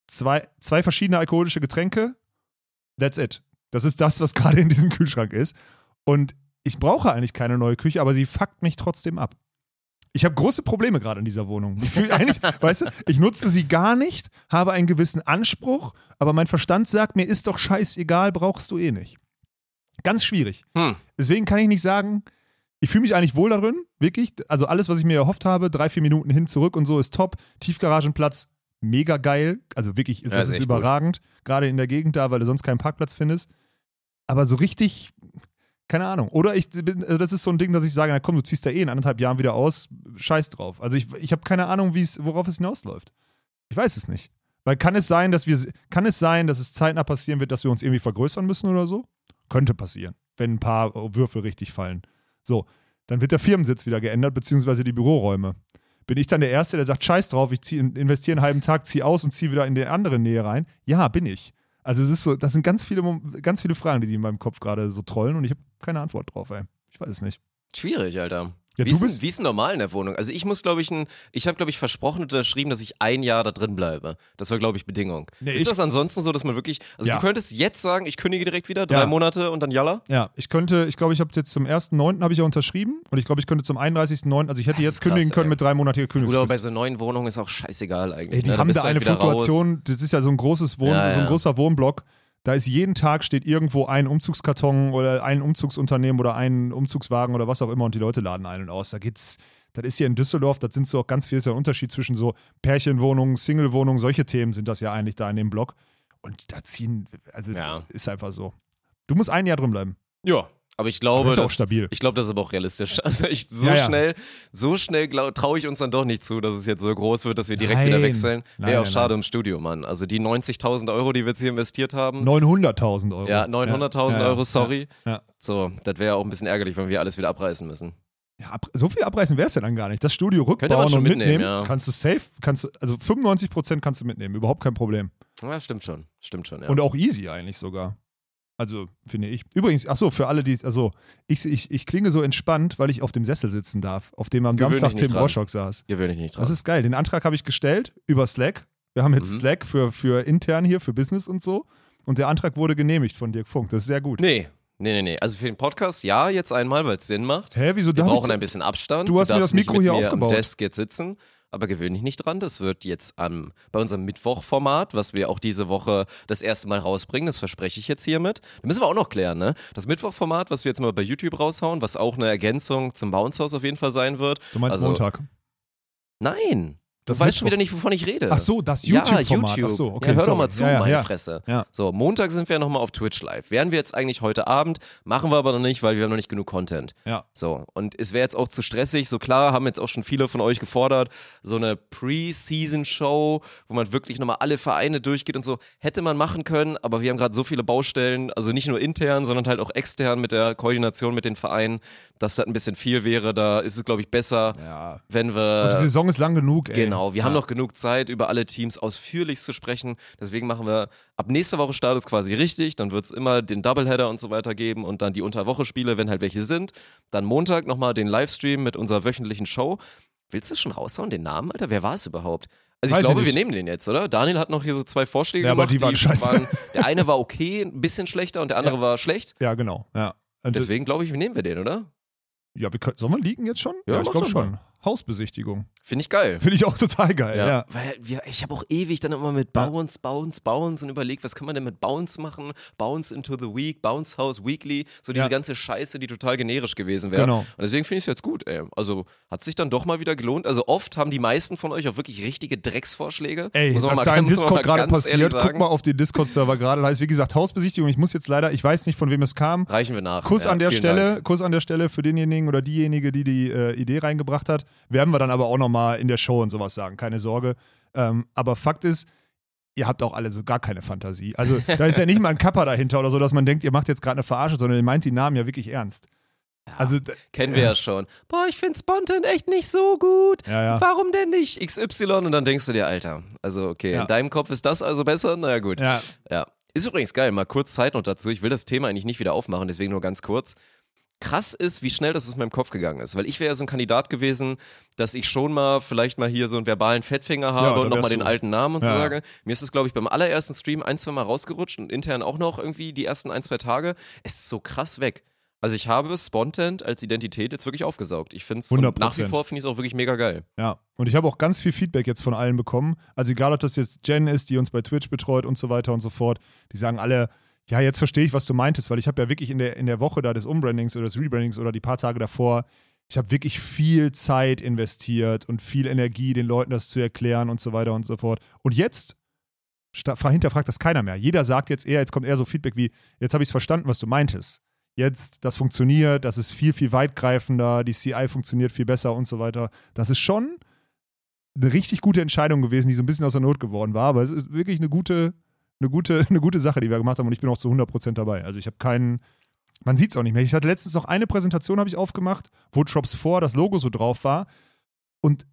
S2: zwei, zwei verschiedene alkoholische Getränke. That's it. Das ist das, was [LAUGHS] gerade in diesem Kühlschrank ist. Und ich brauche eigentlich keine neue Küche, aber sie fuckt mich trotzdem ab. Ich habe große Probleme gerade in dieser Wohnung. Ich fühle eigentlich, [LAUGHS] weißt du, ich nutze sie gar nicht, habe einen gewissen Anspruch, aber mein Verstand sagt mir, ist doch scheißegal, brauchst du eh nicht. Ganz schwierig.
S1: Hm.
S2: Deswegen kann ich nicht sagen, ich fühle mich eigentlich wohl darin, wirklich. Also alles, was ich mir erhofft habe, drei, vier Minuten hin, zurück und so, ist top. Tiefgaragenplatz, mega geil. Also wirklich,
S1: Ja,
S2: das
S1: ist echt gut.
S2: überragend. Gerade in der Gegend da, weil du sonst keinen Parkplatz findest. Aber so richtig, keine Ahnung. Oder ich also das ist so ein Ding, dass ich sage, na komm, du ziehst da eh in anderthalb Jahren wieder aus, scheiß drauf. Also ich, ich habe keine Ahnung, worauf es hinausläuft. Ich weiß es nicht. Weil kann es sein, dass wir, kann es sein, dass es zeitnah passieren wird, dass wir uns irgendwie vergrößern müssen oder so? Könnte passieren, wenn ein paar Würfel richtig fallen. So, dann wird der Firmensitz wieder geändert, beziehungsweise die Büroräume. Bin ich dann der Erste, der sagt, scheiß drauf, ich investiere einen halben Tag, ziehe aus und ziehe wieder in die andere Nähe rein? Ja, bin ich. Also es ist so, das sind ganz viele, ganz viele Fragen, die in meinem Kopf gerade so trollen und ich habe keine Antwort drauf, ey. Ich weiß es nicht.
S1: Schwierig, Alter.
S2: Ja,
S1: wie, ist, denn- wie ist normal in der Wohnung? Also ich muss, glaube ich, ein, ich habe, glaube ich, versprochen und unterschrieben, dass ich ein Jahr da drin bleibe. Das war, glaube ich, Bedingung.
S2: Nee,
S1: ist
S2: ich-
S1: das ansonsten so, dass man wirklich, also
S2: Ja.
S1: du könntest jetzt sagen, ich kündige direkt wieder, drei
S2: Ja.
S1: Monate und dann Jalla?
S2: Ja, ich könnte, ich glaube, ich habe jetzt zum 1.9. habe ich ja unterschrieben und ich glaube, ich könnte zum 31.9., also ich hätte
S1: Das
S2: jetzt
S1: krass,
S2: kündigen können
S1: ey.
S2: mit dreimoniger
S1: Oder bei
S2: Kündigungsfrist.
S1: so neuen Wohnungen ist auch scheißegal eigentlich.
S2: Ey, die
S1: ne?
S2: haben da
S1: halt
S2: eine
S1: wieder raus.
S2: Fluktuation, das ist ja so ein großes Wohn, so ein großer Wohnblock. Da ist jeden Tag steht irgendwo ein Umzugskarton oder ein Umzugsunternehmen oder ein Umzugswagen oder was auch immer und die Leute laden ein und aus. Da geht's, das ist hier in Düsseldorf, das sind so auch ganz viel, ist ja ein Unterschied zwischen so Pärchenwohnungen, Singlewohnungen, solche Themen sind das ja eigentlich da in dem Block. Und da ziehen, also
S1: Ja.
S2: ist einfach so. Du musst ein Jahr drin bleiben.
S1: Ja. Aber ich glaube,
S2: Das ist auch
S1: das-
S2: stabil.
S1: ich glaube, das ist aber auch realistisch. [LAUGHS] Also ich, so
S2: Ja, ja.
S1: schnell, so schnell traue ich uns dann doch nicht zu, dass es jetzt so groß wird, dass wir direkt
S2: Nein.
S1: wieder wechseln. Wäre auch schade
S2: nein.
S1: im Studio, Mann. Also die 90.000 Euro, die wir jetzt hier investiert haben.
S2: 900.000 Euro.
S1: Ja, 900.000
S2: Ja,
S1: Euro, sorry. So, das wäre auch ein bisschen ärgerlich, wenn wir alles wieder abreißen müssen.
S2: Ja, so viel abreißen wäre es ja dann gar nicht. Das Studio rückbauen
S1: schon
S2: und mitnehmen,
S1: mitnehmen, ja.
S2: kannst du safe, kannst du, also 95% kannst du mitnehmen, überhaupt kein Problem.
S1: Ja, stimmt schon. Stimmt schon, ja.
S2: Und auch easy eigentlich sogar. Also, finde ich. Übrigens, ach so, für alle, die, also, ich, ich, ich klinge so entspannt, weil ich auf dem Sessel sitzen darf, auf dem am
S1: Gewöhn
S2: Samstag Tim. Roschok saß.
S1: Gewöhne ich nicht dran.
S2: Das ist geil. Den Antrag habe ich gestellt über Slack. Wir haben jetzt
S1: Mhm.
S2: Slack für, für intern hier, für Business und so. Und der Antrag wurde genehmigt von Dirk Funk. Das ist sehr gut.
S1: nee, nee, nee, nee. Also für den Podcast ja, jetzt einmal, weil es Sinn macht.
S2: Hä, wieso
S1: Wir
S2: ich
S1: brauchen
S2: so-
S1: ein bisschen Abstand.
S2: Du hast mir
S1: darfst
S2: das Mikro hier
S1: mir
S2: aufgebaut.
S1: am Desk jetzt sitzen. Aber gewöhne dich nicht dran. Das wird jetzt am, bei unserem Mittwochformat, was wir auch diese Woche das erste Mal rausbringen, das verspreche ich jetzt hiermit. Da müssen wir auch noch klären, ne? Das Mittwochformat, was wir jetzt mal bei YouTube raushauen, was auch eine Ergänzung zum Bounce House auf jeden Fall sein wird.
S2: Du meinst
S1: also,
S2: Montag.
S1: Nein.
S2: Das
S1: du weißt schon wieder nicht, wovon ich rede.
S2: Ach so, das
S1: Ja,
S2: YouTube-Format.
S1: YouTube.
S2: Ach so, okay,
S1: ja, hör
S2: sorry.
S1: doch mal zu,
S2: Ja, ja,
S1: meine
S2: ja.
S1: Fresse.
S2: Ja.
S1: So, Montag sind wir nochmal auf Twitch live. Wären wir jetzt eigentlich heute Abend, machen wir aber noch nicht, weil wir haben noch nicht genug Content.
S2: Ja.
S1: So, und es wäre jetzt auch zu stressig. So klar, haben jetzt auch schon viele von euch gefordert, so eine Pre-Season-Show, wo man wirklich nochmal alle Vereine durchgeht und so. Hätte man machen können, aber wir haben gerade so viele Baustellen, also nicht nur intern, sondern halt auch extern mit der Koordination mit den Vereinen, dass das ein bisschen viel wäre. Da ist es, glaube ich, besser,
S2: Ja.
S1: wenn wir.
S2: Und die Saison ist lang genug, ey.
S1: Genau, wir haben
S2: ja.
S1: noch genug Zeit, über alle Teams ausführlich zu sprechen. Deswegen machen wir ab nächster Woche startet es quasi richtig. Dann wird es immer den Doubleheader und so weiter geben und dann die Unterwoche-Spiele, wenn halt welche sind. Dann Montag nochmal den Livestream mit unserer wöchentlichen Show. Willst du schon raushauen, den Namen, Alter? Wer war es überhaupt? Also ich
S2: Weiß ich
S1: glaube, wir
S2: nicht.
S1: nehmen den jetzt, oder? Daniel hat noch hier so zwei Vorschläge
S2: Ja, aber
S1: gemacht.
S2: die waren scheiße.
S1: der eine war okay, ein bisschen schlechter und der andere war schlecht.
S2: Ja, genau. Ja. Und
S1: Deswegen glaube ich, nehmen wir den, oder?
S2: Ja, wir können, sollen wir liegen jetzt schon?
S1: Ja,
S2: ich
S1: mach
S2: glaube schon.
S1: mal.
S2: Hausbesichtigung.
S1: Finde ich geil.
S2: Finde ich auch total geil, ja.
S1: Weil wir, ich habe auch ewig dann immer mit
S2: Ja.
S1: Bounce, Bounce, Bounce und überlegt, was kann man denn mit Bounce machen? Bounce into the Week, Bounce House Weekly, so diese
S2: Ja.
S1: ganze Scheiße, die total generisch gewesen wäre.
S2: Genau.
S1: Und deswegen finde ich es jetzt gut, ey. Also hat sich dann doch mal wieder gelohnt. Also oft haben die meisten von euch auch wirklich richtige Drecksvorschläge.
S2: Ey, was
S1: mal
S2: da im Discord gerade passiert, guck mal auf den Discord-Server gerade. Da heißt, wie gesagt, Hausbesichtigung. Ich muss jetzt leider, ich weiß nicht, von wem es kam.
S1: Reichen wir nach.
S2: Kuss
S1: Ja,
S2: an der Stelle,
S1: Dank.
S2: Kuss an der Stelle für denjenigen oder diejenige, die die äh, Idee reingebracht hat. Werden wir dann aber auch nochmal in der Show und sowas sagen, keine Sorge. Ähm, aber Fakt ist, ihr habt auch alle so gar keine Fantasie. Also [LAUGHS] da ist ja nicht mal ein Kappa dahinter oder so, dass man denkt, ihr macht jetzt gerade eine Verarsche, sondern ihr meint die Namen ja wirklich ernst. Also d-
S1: Kennen wir ja schon. Boah, ich finde Spontan echt nicht so gut.
S2: Ja, ja.
S1: Warum denn nicht XY? Und dann denkst du dir, Alter, also okay,
S2: Ja.
S1: in deinem Kopf ist das also besser? Naja, gut.
S2: ja,
S1: Ja. Ist übrigens geil, mal kurz Zeit noch dazu. Ich will das Thema eigentlich nicht wieder aufmachen, deswegen nur ganz kurz. Krass ist, wie schnell das aus meinem Kopf gegangen ist. Weil ich wäre ja so ein Kandidat gewesen, dass ich schon mal vielleicht mal hier so einen verbalen Fettfinger habe
S2: Ja,
S1: und nochmal den alten Namen und so
S2: Ja.
S1: sage. Mir ist es, glaube ich, beim allerersten Stream ein, zwei Mal rausgerutscht und intern auch noch irgendwie die ersten ein, zwei Tage. Es ist so krass weg. Also ich habe Spontant als Identität jetzt wirklich aufgesaugt. Ich finde es nach wie
S2: 100%.
S1: vor finde ich es auch wirklich mega geil.
S2: ja. Und ich habe auch ganz viel Feedback jetzt von allen bekommen. Also egal, ob das jetzt Jen ist, die uns bei Twitch betreut und so weiter und so fort. Die sagen alle, ja, jetzt verstehe ich, was du meintest, weil ich habe ja wirklich in der, in der Woche da des Umbrandings oder des Rebrandings oder die paar Tage davor, ich habe wirklich viel Zeit investiert und viel Energie, den Leuten das zu erklären und so weiter und so fort. Und jetzt hinterfragt das keiner mehr. Jeder sagt jetzt eher, jetzt kommt eher so Feedback wie, jetzt habe ich es verstanden, was du meintest. jetzt, das funktioniert, das ist viel, viel weitgreifender, die CI funktioniert viel besser und so weiter. Das ist schon eine richtig gute Entscheidung gewesen, die so ein bisschen aus der Not geworden war, aber es ist wirklich eine gute, eine gute, [LAUGHS] eine gute Sache, die wir gemacht haben und ich bin auch zu 100% dabei. Also ich habe keinen, man sieht es auch nicht mehr. Ich hatte letztens noch eine Präsentation, habe ich aufgemacht, wo Drops 4 das Logo so drauf war und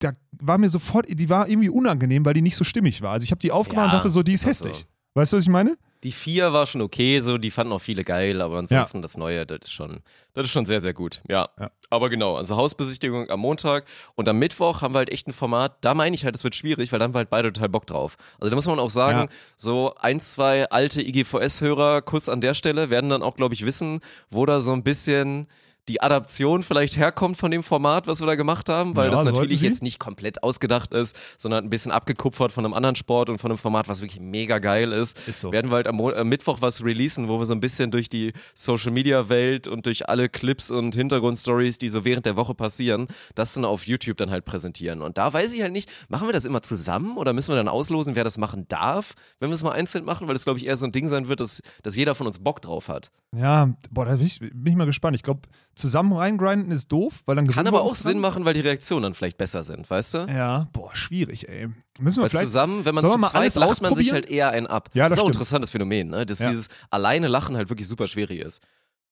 S2: da war mir sofort, die war irgendwie unangenehm, weil die nicht so stimmig war. Also ich habe die aufgemacht
S1: Ja,
S2: und dachte so, die ist hässlich.
S1: so.
S2: Weißt du, was ich meine?
S1: Die vier war schon okay, so die fanden auch viele geil, aber ansonsten das Neue, das ist schon, das ist schon sehr, sehr gut. Ja.
S2: Ja.
S1: Aber genau, also Hausbesichtigung am Montag und am Mittwoch haben wir halt echt ein Format, da meine ich halt, es wird schwierig, weil dann haben wir halt beide total Bock drauf. Also da muss man auch sagen,
S2: Ja.
S1: so ein, zwei alte IGVS-Hörer, Kuss an der Stelle, werden dann auch, glaube ich, wissen, wo da so ein bisschen die Adaption vielleicht herkommt von dem Format, was wir da gemacht haben, weil
S2: Ja,
S1: das natürlich jetzt nicht komplett ausgedacht ist, sondern ein bisschen abgekupfert von einem anderen Sport und von einem Format, was wirklich mega geil ist.
S2: Ist so.
S1: Werden wir halt am, am Mittwoch was releasen, wo wir so ein bisschen durch die Social Media Welt und durch alle Clips und Hintergrundstories, die so während der Woche passieren, das dann auf YouTube dann halt präsentieren. Und da weiß ich halt nicht, machen wir das immer zusammen oder müssen wir dann auslosen, wer das machen darf, wenn wir es mal einzeln machen, weil das glaube ich eher so ein Ding sein wird, dass, dass jeder von uns Bock drauf hat.
S2: Ja, boah, da bin ich, bin ich mal gespannt. Ich glaube, zusammen reingrinden ist doof, weil dann
S1: Kann aber auch Sinn machen, weil die Reaktionen dann vielleicht besser sind, weißt du?
S2: Ja, boah, schwierig, ey. Müssen wir
S1: Weil
S2: vielleicht
S1: zusammen, wenn man zu zweit lacht man sich halt eher einen ab.
S2: Ja, das
S1: ist auch ein
S2: stimmt.
S1: interessantes Phänomen, ne? dass
S2: Ja.
S1: dieses alleine Lachen halt wirklich super schwierig ist.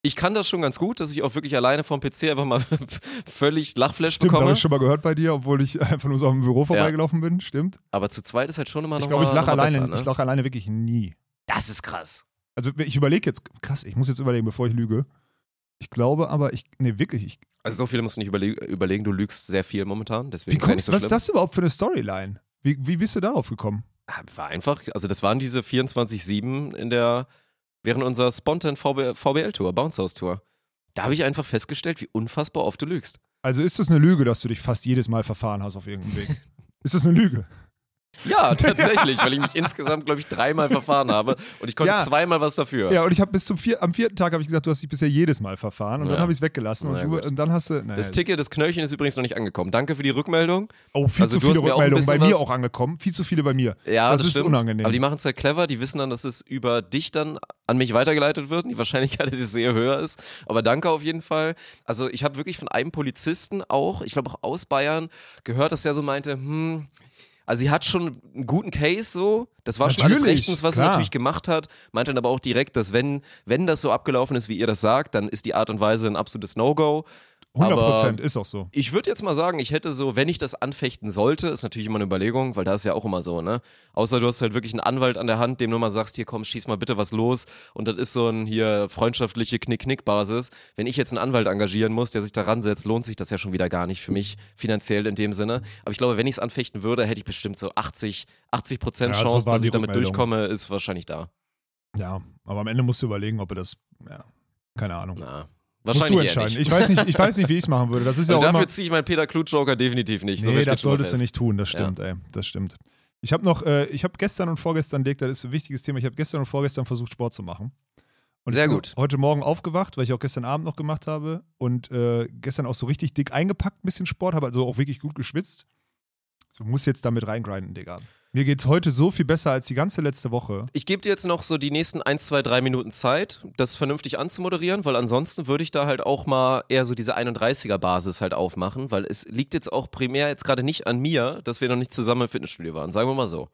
S1: Ich kann das schon ganz gut, dass ich auch wirklich alleine vom PC einfach mal [LAUGHS] völlig Lachflash
S2: Stimmt, habe
S1: bekomme.
S2: ich schon mal gehört bei dir, obwohl ich [LAUGHS] einfach nur so am Büro vorbeigelaufen bin. Stimmt.
S1: Aber zu zweit ist halt schon immer noch
S2: Ich glaube, ich lache alleine,
S1: besser, ne?
S2: ich lache alleine wirklich nie.
S1: Das ist krass.
S2: Also ich überlege jetzt, krass, ich muss jetzt überlegen, bevor ich lüge. Ich glaube aber, ich, nee, wirklich, ich,
S1: Also so viele musst du nicht überle überlegen, du lügst sehr viel momentan, deswegen
S2: wie kommst,
S1: so
S2: was ist das überhaupt für eine Storyline? Wie, wie bist du darauf gekommen?
S1: Ah, War einfach, also das waren diese 24-7 in der, während unserer Spontan VB, VBL-Tour, Bounce House Tour. Da habe ich einfach festgestellt, wie unfassbar oft du lügst.
S2: Also ist das eine Lüge, dass du dich fast jedes Mal verfahren hast auf irgendeinem Weg? [LAUGHS] ist das eine Lüge? [LAUGHS]
S1: Ja, tatsächlich, weil ich mich insgesamt, glaube ich, dreimal verfahren [LAUGHS] habe und ich konnte
S2: Ja.
S1: zweimal was dafür.
S2: Ja, und ich habe bis zum vier, am vierten Tag habe ich gesagt, du hast dich bisher jedes Mal verfahren und
S1: Ja.
S2: dann habe ich es weggelassen und, du, und dann hast du. Naja,
S1: Das Ticket, das Knöllchen ist übrigens noch nicht angekommen. Danke für die Rückmeldung.
S2: oh, viel
S1: also
S2: zu viele Rückmeldungen bei mir auch angekommen. Viel zu viele bei mir.
S1: Ja,
S2: das,
S1: das,
S2: ist
S1: stimmt.
S2: unangenehm.
S1: Aber die machen es ja clever. Die wissen dann, dass es über dich dann an mich weitergeleitet wird. Die Wahrscheinlichkeit, dass es sehr höher ist. Aber danke auf jeden Fall. Also ich habe wirklich von einem Polizisten auch, ich glaube auch aus Bayern, gehört, dass er so meinte, hm, also sie hat schon einen guten Case so. Das war schon alles
S2: Natürlich,
S1: rechtens, was
S2: klar.
S1: sie natürlich gemacht hat. Meinte dann aber auch direkt, dass wenn, wenn das so abgelaufen ist, wie ihr das sagt, dann ist die Art und Weise ein absolutes No-Go.
S2: 100
S1: aber-
S2: Prozent ist auch so.
S1: Ich würde jetzt mal sagen, ich hätte so, wenn ich das anfechten sollte, ist natürlich immer eine Überlegung, weil da ist ja auch immer so, ne? Außer du hast halt wirklich einen Anwalt an der Hand, dem du mal sagst, hier komm, schieß mal bitte was los und das ist so ein hier freundschaftliche Knick-Knick-Basis. Wenn ich jetzt einen Anwalt engagieren muss, der sich daran setzt, lohnt sich das ja schon wieder gar nicht für mich finanziell in dem Sinne. Aber ich glaube, wenn ich es anfechten würde, hätte ich bestimmt so 80, 80 Prozent
S2: Ja, so
S1: Chance,
S2: war
S1: dass ich damit durchkomme, ist wahrscheinlich da.
S2: Ja, aber am Ende musst du überlegen, ob du das. Ja, keine Ahnung.
S1: Na,
S2: musst
S1: wahrscheinlich
S2: du
S1: eher
S2: entscheiden. Ich weiß nicht, ich weiß nicht, wie ich es machen würde. Das ist
S1: also
S2: ja auch
S1: dafür ziehe ich meinen Peter Klut-Joker definitiv nicht. so
S2: Nee,
S1: steht
S2: das solltest du nicht tun, das stimmt, ey. Das stimmt. Ich habe noch, äh, ich habe gestern und vorgestern, Dirk, das ist ein wichtiges Thema, ich habe gestern und vorgestern versucht, Sport zu machen. Und
S1: Sehr gut.
S2: Heute Morgen aufgewacht, weil ich auch gestern Abend noch gemacht habe und äh, gestern auch so richtig dick eingepackt, ein bisschen Sport, habe also auch wirklich gut geschwitzt. Du musst jetzt damit reingrinden, Digga. Mir geht's heute so viel besser als die ganze letzte Woche.
S1: Ich gebe dir jetzt noch so die nächsten 1, 2, 3 Minuten Zeit, das vernünftig anzumoderieren, weil ansonsten würde ich da halt auch mal eher so diese 31er-Basis halt aufmachen, weil es liegt jetzt auch primär jetzt gerade nicht an mir, dass wir noch nicht zusammen im Fitnessstudio waren, sagen wir mal so.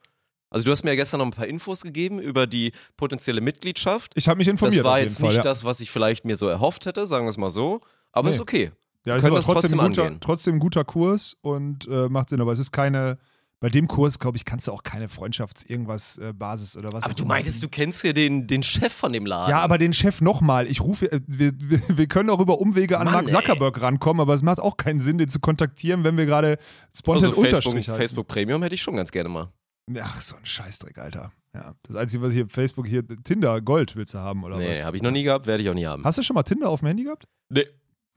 S1: Also du hast mir ja gestern noch ein paar Infos gegeben über die potenzielle Mitgliedschaft.
S2: Ich habe mich informiert.
S1: Das war jetzt
S2: Fall,
S1: nicht
S2: ja.
S1: das, was ich vielleicht mir so erhofft hätte, sagen wir es mal so. Aber
S2: Nee.
S1: ist okay.
S2: Ja, ist aber trotzdem,
S1: trotzdem
S2: ein guter, trotzdem guter Kurs und äh, macht Sinn. Aber es ist keine, bei dem Kurs, glaube ich, kannst du auch keine Freundschafts-Irgendwas-Basis oder was.
S1: Aber du meintest, du kennst hier den, den Chef von dem Laden.
S2: Ja, aber den Chef nochmal. Ich rufe, äh, wir, wir, können auch über Umwege an
S1: Mann,
S2: Mark
S1: ey.
S2: Zuckerberg rankommen, aber es macht auch keinen Sinn, den zu kontaktieren, wenn wir gerade spontan
S1: also Facebook,
S2: heißen.
S1: Facebook Premium hätte ich schon ganz gerne mal.
S2: Ach, so ein Scheißdreck, Alter. Ja, das Einzige, was hier Facebook hier, Tinder Gold willst du haben, oder
S1: Nee,
S2: was?
S1: habe ich noch nie gehabt, werde ich auch nie haben.
S2: Hast du schon mal Tinder auf dem Handy gehabt?
S1: Nee.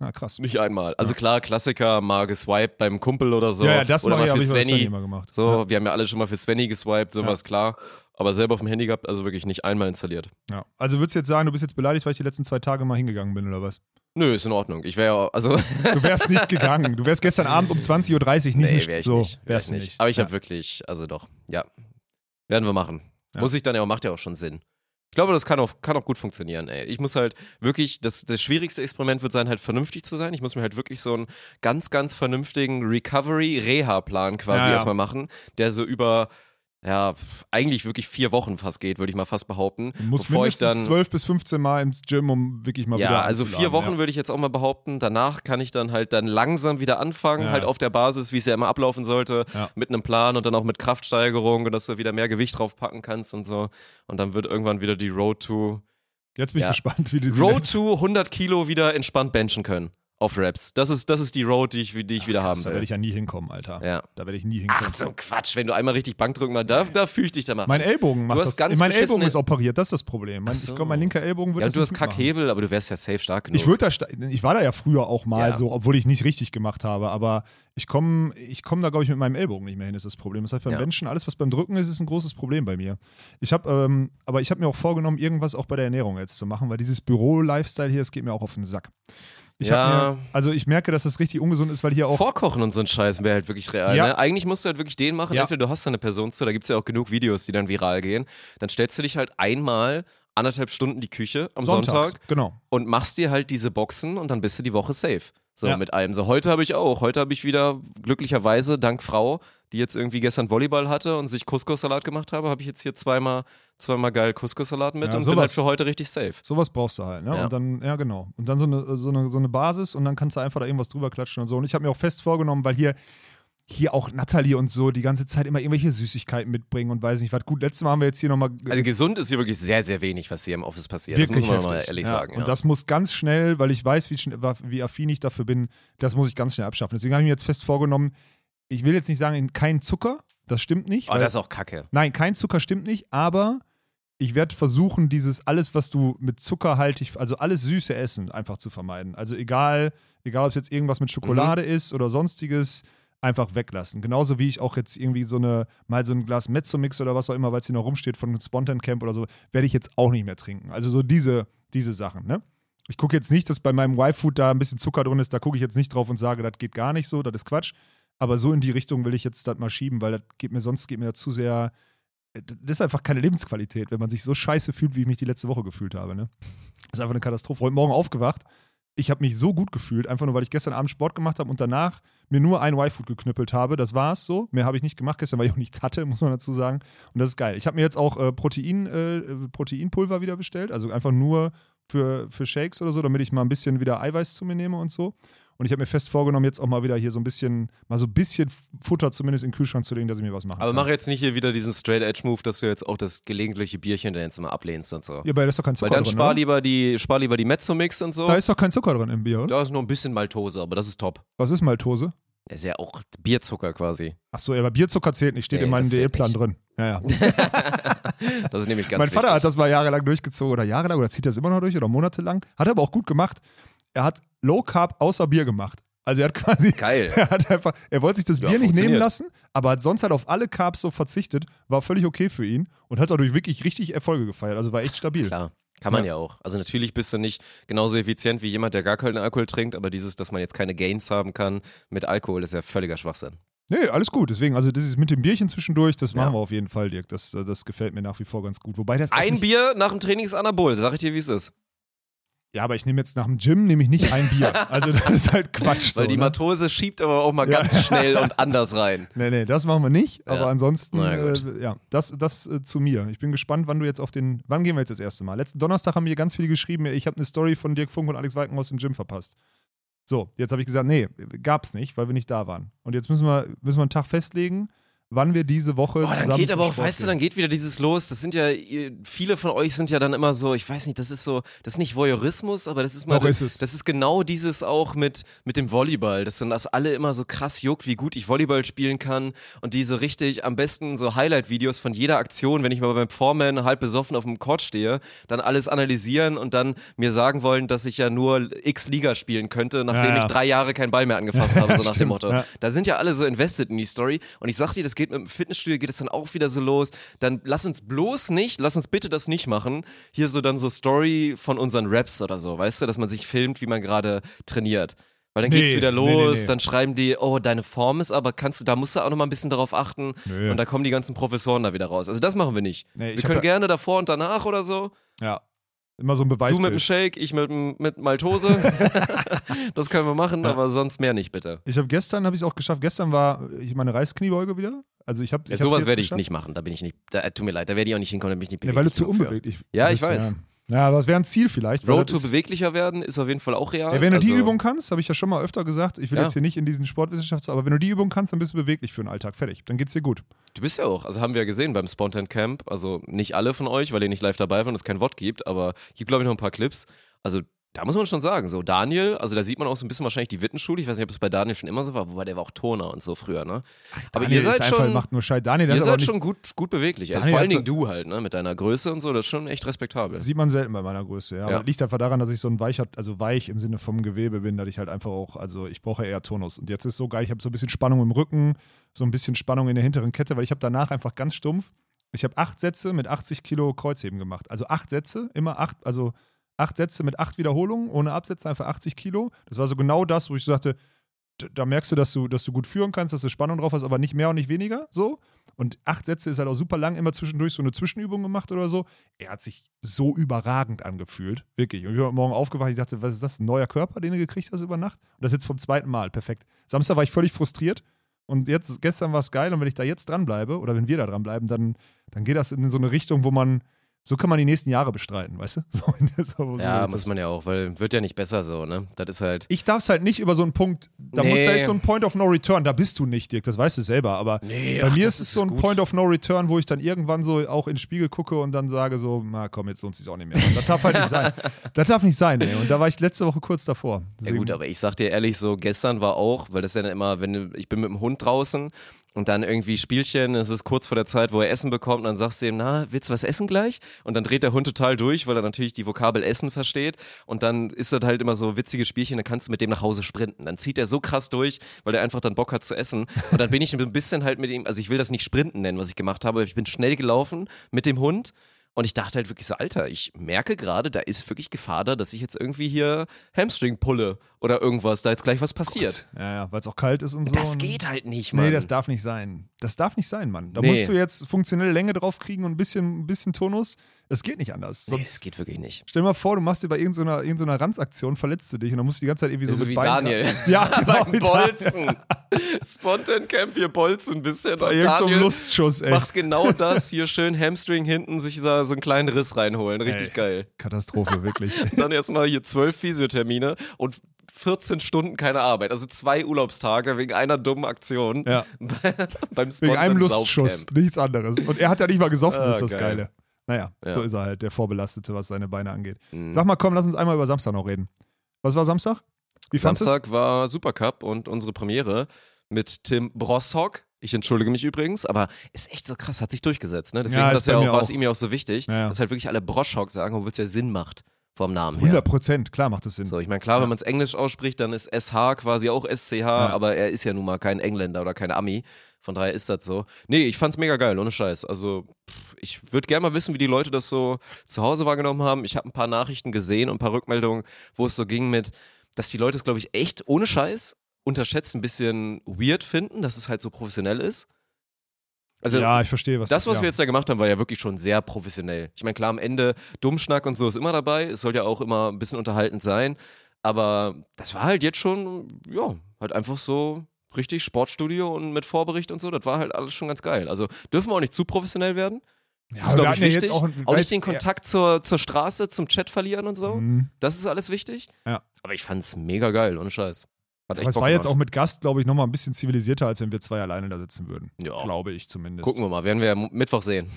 S2: Ah, krass.
S1: Nicht einmal. Also klar, Klassiker, mal geswiped beim Kumpel oder so.
S2: ja, ja, das
S1: oder
S2: mache ich,
S1: mal
S2: habe
S1: für
S2: ich Svenny gemacht.
S1: So,
S2: Ja,
S1: wir haben ja alle schon mal für Svenny geswiped, sowas klar. Aber selber auf dem Handy gehabt, also wirklich nicht einmal installiert.
S2: ja. Also würdest du jetzt sagen, du bist jetzt beleidigt, weil ich die letzten zwei Tage mal hingegangen bin, oder was?
S1: Nö, ist in Ordnung. Ich wäre ja, also,
S2: Du wärst nicht gegangen. Du wärst gestern Abend um 20.30 Uhr nicht,
S1: nee, wäre ich
S2: so.
S1: nicht. Wär ich
S2: du
S1: nicht.
S2: nicht.
S1: Aber ich
S2: ja.
S1: habe wirklich, also doch, ja. Werden wir machen.
S2: Ja.
S1: Muss ich dann ja auch, macht ja auch schon Sinn. Ich glaube, das kann auch, kann auch gut funktionieren, ey. Ich muss halt wirklich, das, das schwierigste Experiment wird sein, halt vernünftig zu sein. Ich muss mir halt wirklich so einen ganz, ganz vernünftigen Recovery-Reha-Plan quasi
S2: Ja, ja.
S1: erstmal machen, der so über, ja, eigentlich wirklich vier Wochen fast geht, würde ich mal fast behaupten.
S2: Du musst
S1: bevor ich dann
S2: 12 bis 15 Mal ins Gym, um wirklich mal wieder
S1: ja, also vier Wochen
S2: ja.
S1: würde ich jetzt auch mal behaupten. Danach kann ich dann halt dann langsam wieder anfangen,
S2: Ja.
S1: halt auf der Basis, wie es ja immer ablaufen sollte,
S2: Ja.
S1: mit einem Plan und dann auch mit Kraftsteigerung und dass du wieder mehr Gewicht drauf packen kannst und so. Und dann wird irgendwann wieder die Road to
S2: Jetzt bin ich
S1: Ja.
S2: gespannt, wie die
S1: Road
S2: nennt. [LAUGHS]
S1: to 100 Kilo wieder entspannt benchen können auf Raps. Das ist das ist die Road, die ich die ich wieder haben
S2: Da werde
S1: will.
S2: ich ja nie hinkommen, Alter.
S1: Ja.
S2: Da werde ich nie hinkommen.
S1: Ach so Quatsch, wenn du einmal richtig Bankdrücken mal da, da fühle ich dich da machen.
S2: Mein Ellbogen macht
S1: Du hast
S2: das.
S1: ganz
S2: mein Ellbogen ist operiert, das ist das Problem. Mein,
S1: Ach so.
S2: Ich glaube, mein linker Ellbogen wird
S1: ja, du hast. Kackhebel, aber du wärst ja safe stark genug.
S2: Ich da, ich war da ja früher auch mal
S1: Ja.
S2: so, obwohl ich nicht richtig gemacht habe, aber ich komme ich komm da, glaube ich, mit meinem Ellbogen nicht mehr hin, ist das Problem. Das heißt, beim
S1: Ja.
S2: Benchen, alles, was beim Drücken ist, ist ein großes Problem bei mir. Ich habe, ähm, aber ich habe mir auch vorgenommen, irgendwas auch bei der Ernährung jetzt zu machen, weil dieses Büro-Lifestyle hier, das geht mir auch auf den Sack. Ich
S1: Ja.
S2: mir, also ich merke, dass das richtig ungesund ist, weil hier auch
S1: Vorkochen und so ein Scheiß wäre halt wirklich real.
S2: Ja.
S1: Ne? Eigentlich musst du halt wirklich den machen.
S2: Ja.
S1: Entweder du hast da eine Person zu, da gibt es ja auch genug Videos, die dann viral gehen. Dann stellst du dich halt einmal anderthalb Stunden die Küche am
S2: sonntags,
S1: Sonntag
S2: genau.
S1: und machst dir halt diese Boxen und dann bist du die Woche safe. So
S2: Ja.
S1: mit allem. So heute habe ich auch. Heute habe ich wieder glücklicherweise dank Frau, die jetzt irgendwie gestern Volleyball hatte und sich Couscous-Salat gemacht habe, habe ich jetzt hier zweimal, zweimal geil Couscous-Salat mit
S2: Ja,
S1: und bin halt
S2: sowas.
S1: für heute richtig safe.
S2: Sowas brauchst du halt, ne?
S1: Ja.
S2: Und dann, ja genau. Und dann so eine, so, eine, so eine Basis und dann kannst du einfach da irgendwas drüber klatschen und so. Und ich habe mir auch fest vorgenommen, weil hier, hier auch Natalie und so die ganze Zeit immer irgendwelche Süßigkeiten mitbringen und weiß nicht was. Gut, letztes Mal haben wir jetzt hier nochmal.
S1: Also gesund ist hier wirklich sehr, sehr wenig, was hier im Office passiert.
S2: Wirklich
S1: das muss man mal ehrlich
S2: ja.
S1: sagen.
S2: Und
S1: ja.
S2: das muss ganz schnell, weil ich weiß, wie, wie affin ich dafür bin, das muss ich ganz schnell abschaffen. Deswegen habe ich mir jetzt fest vorgenommen, ich will jetzt nicht sagen, kein Zucker, das stimmt nicht.
S1: oh,
S2: weil-
S1: das ist auch kacke.
S2: Nein, kein Zucker stimmt nicht, aber ich werde versuchen, dieses alles, was du mit zuckerhaltig, also alles süße Essen einfach zu vermeiden. Also egal, egal ob es jetzt irgendwas mit Schokolade ist oder sonstiges, einfach weglassen. Genauso wie ich auch jetzt irgendwie so eine, mal so ein Glas Mezzomix oder was auch immer, weil es hier noch rumsteht von Spontan Camp oder so, werde ich jetzt auch nicht mehr trinken. Also so diese, diese Sachen, ne? Ich gucke jetzt nicht, dass bei meinem Y-Food da ein bisschen Zucker drin ist, da gucke ich jetzt nicht drauf und sage, das geht gar nicht so, das ist Quatsch. Aber so in die Richtung will ich jetzt das mal schieben, weil das geht mir sonst geht mir zu sehr. Das ist einfach keine Lebensqualität, wenn man sich so scheiße fühlt, wie ich mich die letzte Woche gefühlt habe. Ne? Das ist einfach eine Katastrophe. Heute Morgen aufgewacht. Ich habe mich so gut gefühlt, einfach nur, weil ich gestern Abend Sport gemacht habe und danach mir nur ein Y-Food geknüppelt habe. Das war es so. Mehr habe ich nicht gemacht gestern, weil ich auch nichts hatte, [LAUGHS] muss man dazu sagen. Und das ist geil. Ich habe mir jetzt auch äh, Protein, äh, Proteinpulver wieder bestellt. Also einfach nur für, für Shakes oder so, damit ich mal ein bisschen wieder Eiweiß zu mir nehme und so. Und ich habe mir fest vorgenommen, jetzt auch mal wieder hier so ein bisschen, mal so ein bisschen Futter zumindest in den Kühlschrank zu legen, dass ich mir was machen
S1: Aber
S2: kann.
S1: mach jetzt nicht hier wieder diesen Straight-Edge-Move, dass du jetzt auch das gelegentliche Bierchen dann jetzt mal ablehnst und so.
S2: Ja, aber da ist doch kein Zucker
S1: Weil dann
S2: drin.
S1: spar
S2: oder?
S1: lieber, die, spar lieber die Mezzo-Mix und so.
S2: Da ist doch kein Zucker drin im Bier, oder?
S1: Da ist nur ein bisschen Maltose, aber das ist top.
S2: Was ist Maltose?
S1: Das ist ja auch Bierzucker quasi.
S2: Achso, aber Bierzucker zählt nicht, steht
S1: Nee,
S2: in meinem
S1: nicht.
S2: drin. Ja, ja. [LAUGHS]
S1: Das ist nämlich ganz
S2: mein Vater
S1: wichtig.
S2: hat das mal jahrelang durchgezogen oder jahrelang oder zieht das immer noch durch oder monatelang. Hat er aber auch gut gemacht. Er hat Low Carb außer Bier gemacht. Also er hat quasi.
S1: Geil. [LAUGHS]
S2: Er hat einfach, er wollte sich das
S1: Ja,
S2: Bier nicht nehmen lassen, aber hat sonst halt auf alle Carbs so verzichtet, war völlig okay für ihn und hat dadurch wirklich richtig Erfolge gefeiert. Also war echt stabil.
S1: Klar. Kann man
S2: Ja.
S1: ja. auch. Also natürlich bist du nicht genauso effizient wie jemand, der gar keinen Alkohol trinkt, aber dieses, dass man jetzt keine Gains haben kann mit Alkohol, ist ja völliger Schwachsinn.
S2: Nee, alles gut. Deswegen, also das ist mit dem Bierchen zwischendurch, das machen
S1: Ja.
S2: wir auf jeden Fall, Dirk. Das, das gefällt mir nach wie vor ganz gut. Wobei das
S1: Ein Bier nach dem Training ist Anabol, sag ich dir, wie es ist.
S2: Ja, aber ich nehme jetzt nach dem Gym nehme ich nicht ein Bier. Also das ist halt Quatsch.
S1: Weil
S2: so,
S1: die
S2: ne?
S1: Matose schiebt aber auch mal
S2: Ja.
S1: ganz schnell und anders rein.
S2: Nee, nee, das machen wir nicht. Aber
S1: Ja.
S2: ansonsten,
S1: ja,
S2: äh, ja, das, das äh, zu mir. Ich bin gespannt, wann du jetzt auf den. Wann gehen wir jetzt das erste Mal? Letzten Donnerstag haben mir ganz viele geschrieben, ich habe eine Story von Dirk Funk und Alex Walken aus dem Gym verpasst. So, jetzt habe ich gesagt, nee, gab's nicht, weil wir nicht da waren. Und jetzt müssen wir, müssen wir einen Tag festlegen, wann wir diese Woche
S1: Oh, dann
S2: zusammen
S1: geht
S2: zum
S1: aber auch,
S2: Sport
S1: weißt du,
S2: gehen.
S1: dann geht wieder dieses los. Das sind ja, viele von euch sind ja dann immer so, ich weiß nicht, das ist so, das ist nicht Voyeurismus, aber das ist mal,
S2: Doch, ist es.
S1: das ist genau dieses auch mit, mit dem Volleyball, dass dann das alle immer so krass juckt, wie gut ich Volleyball spielen kann und die so richtig am besten so Highlight-Videos von jeder Aktion, wenn ich mal beim Foreman halb besoffen auf dem Court stehe, dann alles analysieren und dann mir sagen wollen, dass ich ja nur X Liga spielen könnte, nachdem
S2: Ja, ja.
S1: ich drei Jahre keinen Ball mehr angefasst [LAUGHS] habe, so nach dem
S2: Stimmt,
S1: Motto.
S2: ja.
S1: Da sind ja alle so invested in die Story. Und ich sag dir, das geht mit dem Fitnessstudio, geht es dann auch wieder so los. Dann lass uns bloß nicht, lass uns bitte das nicht machen. Hier so dann so Story von unseren Raps oder so, weißt du, dass man sich filmt, wie man gerade trainiert. Weil dann
S2: Nee,
S1: geht's wieder
S2: nee, nee,
S1: los,
S2: nee.
S1: dann schreiben die, oh, deine Form ist aber, kannst du, da musst du auch noch mal ein bisschen darauf achten.
S2: Nö.
S1: Und da kommen die ganzen Professoren da wieder raus. Also das machen wir nicht. Wir können
S2: ja-
S1: gerne davor und danach oder so.
S2: Ja. Immer so ein
S1: Du mit dem. Shake, ich mit, mit Maltose. [LAUGHS] das können wir machen, aber sonst mehr nicht, bitte.
S2: Ich habe gestern, habe ich es auch geschafft. Gestern war ich meine Reißkniebeuge wieder. Also ich habe
S1: Ja, sowas werde ich nicht machen, da bin ich nicht, da, tut mir leid, da werde ich auch nicht hinkommen, da bin ich nicht
S2: Ja, weil du
S1: beweglich
S2: zu unbeweglich
S1: Ja, ich weiß.
S2: Ja. Ja, aber das wäre ein Ziel vielleicht.
S1: Road to beweglicher werden ist auf jeden Fall auch real.
S2: Ja, wenn du die
S1: Also,
S2: Übung kannst, habe ich ja schon mal öfter gesagt, ich will
S1: Ja.
S2: jetzt hier nicht in diesen Sportwissenschafts, aber wenn du die Übung kannst, dann bist du beweglich für den Alltag. Fertig. Dann geht's dir gut.
S1: Du bist ja auch, also haben wir ja gesehen beim Spontan Camp, also nicht alle von euch, weil ihr nicht live dabei wart und es kein Wort gibt, aber gibt glaube ich noch ein paar Clips. Also da muss man schon sagen, so Daniel, also da sieht man auch so ein bisschen wahrscheinlich die Wittenschule. Ich weiß nicht, ob es bei Daniel schon immer so war, wobei der war auch Turner und so früher, ne? Aber
S2: Daniel
S1: ihr seid
S2: ist einfach,
S1: schon,
S2: macht nur Scheiß. Daniel,
S1: ihr
S2: aber
S1: seid schon gut, gut beweglich. Also vor allen Dingen du halt, ne? Mit deiner Größe und so, das ist schon echt respektabel.
S2: sieht man selten bei meiner Größe, ja.
S1: Ja.
S2: Aber liegt einfach daran, dass ich so ein weicher, also weich im Sinne vom Gewebe bin, dass ich halt einfach auch, also ich brauche eher Tonus. Und jetzt ist so geil, ich habe so ein bisschen Spannung im Rücken, so ein bisschen Spannung in der hinteren Kette, weil ich habe danach einfach ganz stumpf, ich habe acht Sätze mit 80 Kilo Kreuzheben gemacht. Also acht Sätze, immer acht, also acht Sätze mit acht Wiederholungen, ohne Absätze, einfach 80 Kilo. Das war so genau das, wo ich so sagte, da merkst du, dass du, dass du gut führen kannst, dass du Spannung drauf hast, aber nicht mehr und nicht weniger. So. Und acht Sätze ist halt auch super lang, immer zwischendurch so eine Zwischenübung gemacht oder so. Er hat sich so überragend angefühlt. Wirklich. Und ich bin heute Morgen aufgewacht, ich dachte, was ist das? Ein neuer Körper, den du gekriegt hast über Nacht? Und das jetzt vom zweiten Mal. Perfekt. Samstag war ich völlig frustriert. Und jetzt, gestern war es geil. Und wenn ich da jetzt dranbleibe, oder wenn wir da dranbleiben, dann, dann geht das in so eine Richtung, wo man, so kann man die nächsten Jahre bestreiten, weißt du? [LAUGHS] So, der- so, so
S1: Ja, muss man ja auch, weil wird ja nicht besser so, ne? Das ist halt.
S2: ich darf es halt nicht über so einen Punkt, da, muss,
S1: Nee.
S2: da ist so ein Point of No Return, da bist du nicht, Dirk, das weißt du selber, aber
S1: Nee,
S2: bei
S1: ach,
S2: mir ist es so ein
S1: gut.
S2: Point of No Return, wo ich dann irgendwann so auch in den Spiegel gucke und dann sage so, na komm, jetzt lohnt es sich auch nicht mehr. Das darf halt nicht sein. [LAUGHS] Das darf nicht sein, ey. Und da war ich letzte Woche kurz davor.
S1: Ja
S2: Deswegen-
S1: gut, aber ich sag dir ehrlich, so gestern war auch, weil das ja dann immer, wenn ich bin mit dem Hund draußen und dann irgendwie Spielchen, es ist kurz vor der Zeit, wo er Essen bekommt und dann sagst du ihm, na, willst du was essen gleich? Und dann dreht der Hund total durch, weil er natürlich die Vokabel Essen versteht und dann ist das halt immer so witzige Spielchen, dann kannst du mit dem nach Hause sprinten. Dann zieht er so krass durch, weil er einfach dann Bock hat zu essen und dann bin ich ein bisschen halt mit ihm, also ich will das nicht Sprinten nennen, was ich gemacht habe, ich bin schnell gelaufen mit dem Hund und ich dachte halt wirklich so, Alter, ich merke gerade, da ist wirklich Gefahr da, dass ich jetzt irgendwie hier Hamstring pulle oder irgendwas, da jetzt gleich was passiert.
S2: Ja, ja, weil es auch kalt ist und so.
S1: Das
S2: und
S1: geht halt nicht, Mann.
S2: Nee, das darf nicht sein. Das darf nicht sein, Mann. Da
S1: Nee.
S2: musst du jetzt funktionelle Länge drauf kriegen und ein bisschen, ein bisschen Tonus. Es geht nicht anders.
S1: nee,
S2: Sonst
S1: das geht wirklich nicht.
S2: Stell dir mal vor, du machst dir bei irgendeiner, irgendeiner Ranzaktion, verletzt du dich und dann musst du die ganze Zeit irgendwie so,
S1: So
S2: mit
S1: wie
S2: Beinen-
S1: Daniel.
S2: Ja, [LAUGHS] genau.
S1: Beim. Bolzen. Spontan Camp, wir bolzen bisschen.
S2: Bei irgendeinem so Lustschuss, ey.
S1: macht genau das, hier schön Hamstring hinten, sich so einen kleinen Riss reinholen. Richtig
S2: Ey.
S1: geil.
S2: Katastrophe, wirklich. [LAUGHS]
S1: Dann erstmal hier zwölf Physiothermine und 14 Stunden keine Arbeit. Also zwei Urlaubstage wegen einer dummen Aktion.
S2: Ja. [LAUGHS]
S1: Beim
S2: Wegen
S1: Spontan
S2: einem Lustschuss, nichts anderes. Und er hat ja nicht mal gesoffen,
S1: Ah,
S2: ist das
S1: geil.
S2: Geile. Naja,
S1: Ja.
S2: so ist er halt, der Vorbelastete, was seine Beine angeht.
S1: Mhm.
S2: Sag mal, komm, lass uns einmal über Samstag noch reden. Was war Samstag? Wie du es?
S1: Samstag war Supercup und unsere Premiere mit Tim Broshock. Ich entschuldige mich übrigens, aber ist echt so krass, hat sich durchgesetzt. Ne? Deswegen
S2: Ja,
S1: das ja auch, war es ihm ja auch so wichtig,
S2: Ja,
S1: dass halt wirklich alle Broshock sagen, obwohl es ja Sinn macht vom Namen her.
S2: 100 Prozent, klar macht das Sinn.
S1: So, ich meine, klar, wenn man es Englisch ausspricht, dann ist SH quasi auch SCH, aber er ist ja nun mal kein Engländer oder kein Ami. Von daher ist das so. Nee, ich fand's mega geil, ohne Scheiß. Also, ich würde gerne mal wissen, wie die Leute das so zu Hause wahrgenommen haben. Ich habe ein paar Nachrichten gesehen und ein paar Rückmeldungen, wo es so ging mit, dass die Leute es, glaube ich, echt ohne Scheiß unterschätzt ein bisschen weird finden, dass es halt so professionell ist. Also,
S2: ja, ich verstehe, was
S1: das, was
S2: ja.
S1: wir jetzt da gemacht haben, war ja wirklich schon sehr professionell. Ich meine, klar, am Ende Dummschnack und so ist immer dabei. Es soll ja auch immer ein bisschen unterhaltend sein. Aber das war halt jetzt schon, ja, halt einfach so richtig Sportstudio und mit Vorbericht und so. Das war halt alles schon ganz geil. Also dürfen wir auch nicht zu professionell werden.
S2: Ja,
S1: Das ist, glaube ich,
S2: hatten ja
S1: wichtig.
S2: jetzt
S1: auch,
S2: auch,
S1: nicht den Kontakt zur, zur Straße, zum Chat verlieren und so.
S2: Mhm.
S1: Das ist alles wichtig.
S2: Ja.
S1: Aber ich fand's mega geil, ohne Scheiß. Hat echt
S2: Aber es war jetzt auch
S1: gemacht.
S2: mit Gast, glaube ich, nochmal ein bisschen zivilisierter, als wenn wir zwei alleine da sitzen würden.
S1: Ja.
S2: Glaube ich zumindest.
S1: Gucken wir mal, werden wir ja Mittwoch sehen.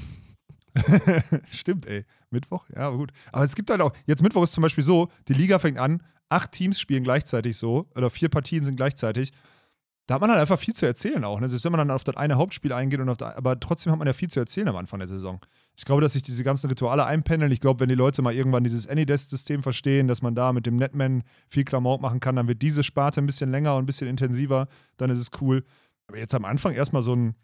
S1: [LAUGHS]
S2: Stimmt, ey. Mittwoch? Ja, aber gut. Aber es gibt halt auch, jetzt Mittwoch ist zum Beispiel so, die Liga fängt an, acht Teams spielen gleichzeitig so, oder vier Partien sind gleichzeitig. Da hat man halt einfach viel zu erzählen auch. Ne? Selbst wenn man dann auf das eine Hauptspiel eingeht, und auf das, aber trotzdem hat man ja viel zu erzählen am Anfang der Saison. Ich glaube, dass sich diese ganzen Rituale einpendeln. Ich glaube, wenn die Leute mal irgendwann dieses Anydesk-System verstehen, dass man da mit dem Netman viel Klamauk machen kann, dann wird diese Sparte ein bisschen länger und ein bisschen intensiver, dann ist es cool. Aber jetzt am Anfang erstmal so ein,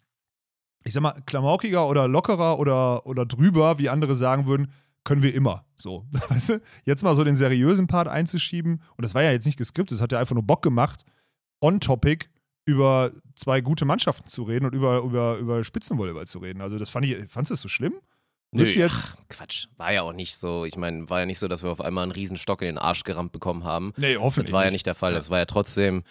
S2: ich sag mal, klamaukiger oder lockerer oder, oder drüber, wie andere sagen würden, können wir immer. So, [LAUGHS] weißt du? Jetzt mal so den seriösen Part einzuschieben. Und das war ja jetzt nicht geskriptet, das hat ja einfach nur Bock gemacht, on-topic über zwei gute Mannschaften zu reden und über, über, über Spitzenvolleyball zu reden. Also, das fand ich, fandst du das so schlimm? Du jetzt.
S1: Ach, Quatsch. War ja auch nicht so. Ich meine, war ja nicht so, dass wir auf einmal einen riesen Stock in den Arsch gerammt bekommen haben.
S2: Nee, hoffentlich.
S1: Das war ja nicht der Fall. Das war ja trotzdem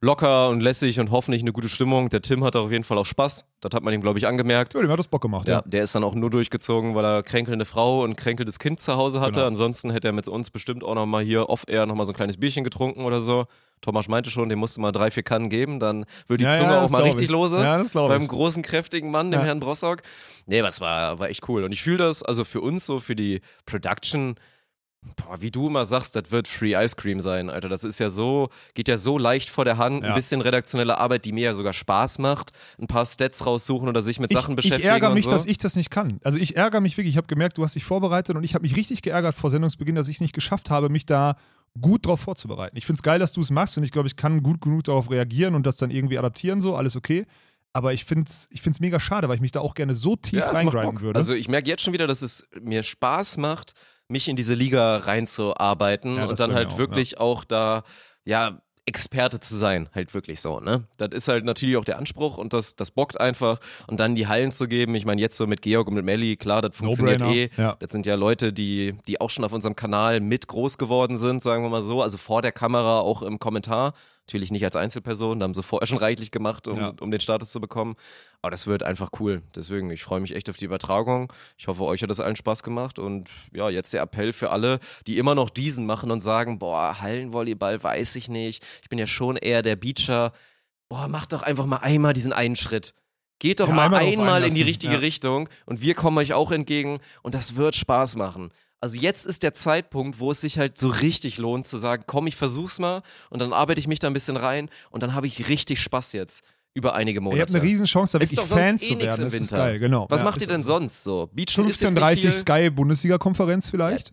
S1: locker und lässig und hoffentlich eine gute Stimmung. Der Tim hat auf jeden Fall auch Spaß. Das hat man ihm, glaube ich, angemerkt.
S2: Ja, dem hat das Bock gemacht,
S1: Ja,
S2: ja.
S1: der ist dann auch nur durchgezogen, weil er kränkelnde Frau und kränkelndes Kind zu Hause hatte.
S2: Genau.
S1: Ansonsten hätte er mit uns bestimmt auch nochmal hier off-air nochmal so ein kleines Bierchen getrunken oder so. Thomas meinte schon, dem musste mal drei, vier Kannen geben, dann wird die
S2: Ja,
S1: Zunge
S2: ja,
S1: auch mal richtig
S2: ich.
S1: lose.
S2: Ja, das glaub
S1: Beim
S2: ich.
S1: großen, kräftigen Mann, dem
S2: Ja.
S1: Herrn Brossock. Nee, was war, war echt cool. Und ich fühle das, also für uns so, für die Production, Boah, wie du immer sagst, das wird Free Ice Cream sein, Alter. Das ist ja so, geht ja so leicht vor der Hand.
S2: Ja.
S1: Ein bisschen redaktionelle Arbeit, die mir ja sogar Spaß macht. Ein paar Stats raussuchen oder sich mit Sachen
S2: ich,
S1: beschäftigen.
S2: Ich ärgere mich,
S1: so.
S2: dass ich das nicht kann. Also ich ärgere mich wirklich. Ich habe gemerkt, du hast dich vorbereitet und ich habe mich richtig geärgert vor Sendungsbeginn, dass ich es nicht geschafft habe, mich da gut drauf vorzubereiten. Ich finde es geil, dass du es machst und ich glaube, ich kann gut genug darauf reagieren und das dann irgendwie adaptieren, so, alles okay. Aber ich finde es ich find's mega schade, weil ich mich da auch gerne so tief
S1: Ja, Bock.
S2: würde.
S1: Also ich merke jetzt schon wieder, dass es mir Spaß macht, mich in diese Liga reinzuarbeiten
S2: Ja,
S1: und dann halt
S2: auch,
S1: wirklich auch da, ja, Experte zu sein, halt wirklich so, ne? Das ist halt natürlich auch der Anspruch und das, das bockt einfach und dann die Hallen zu geben. Ich meine, jetzt so mit Georg und mit Melli, klar, das funktioniert
S2: No-brainer,
S1: eh.
S2: ja.
S1: Das sind ja Leute, die, die auch schon auf unserem Kanal mit groß geworden sind, sagen wir mal so. Also vor der Kamera, auch im Kommentar. Natürlich nicht als Einzelperson, da haben sie vorher schon reichlich gemacht, um,
S2: Ja.
S1: um den Status zu bekommen. Aber das wird einfach cool. Deswegen, ich freue mich echt auf die Übertragung. Ich hoffe, euch hat das allen Spaß gemacht. Und ja, jetzt der Appell für alle, die immer noch diesen machen und sagen, boah, Hallenvolleyball weiß ich nicht. Ich bin ja schon eher der Beacher. Boah, macht doch einfach mal einmal diesen einen Schritt. Geht doch
S2: Ja,
S1: mal
S2: einmal
S1: einmal in die richtige
S2: ja.
S1: Richtung und wir kommen euch auch entgegen und das wird Spaß machen. Also jetzt ist der Zeitpunkt, wo es sich halt so richtig lohnt zu sagen, komm, ich versuch's mal und dann arbeite ich mich da ein bisschen rein und dann habe ich richtig Spaß jetzt über einige Monate.
S2: ihr habt eine Riesenchance, da
S1: Ist
S2: wirklich
S1: doch sonst
S2: Fans
S1: eh
S2: zu werden.
S1: im
S2: Das ist
S1: Winter.
S2: geil, genau.
S1: Was
S2: Ja,
S1: macht
S2: ist
S1: ihr denn
S2: so.
S1: sonst so? Beachen ist jetzt
S2: 15.30
S1: nicht viel.
S2: Sky Bundesliga-Konferenz vielleicht?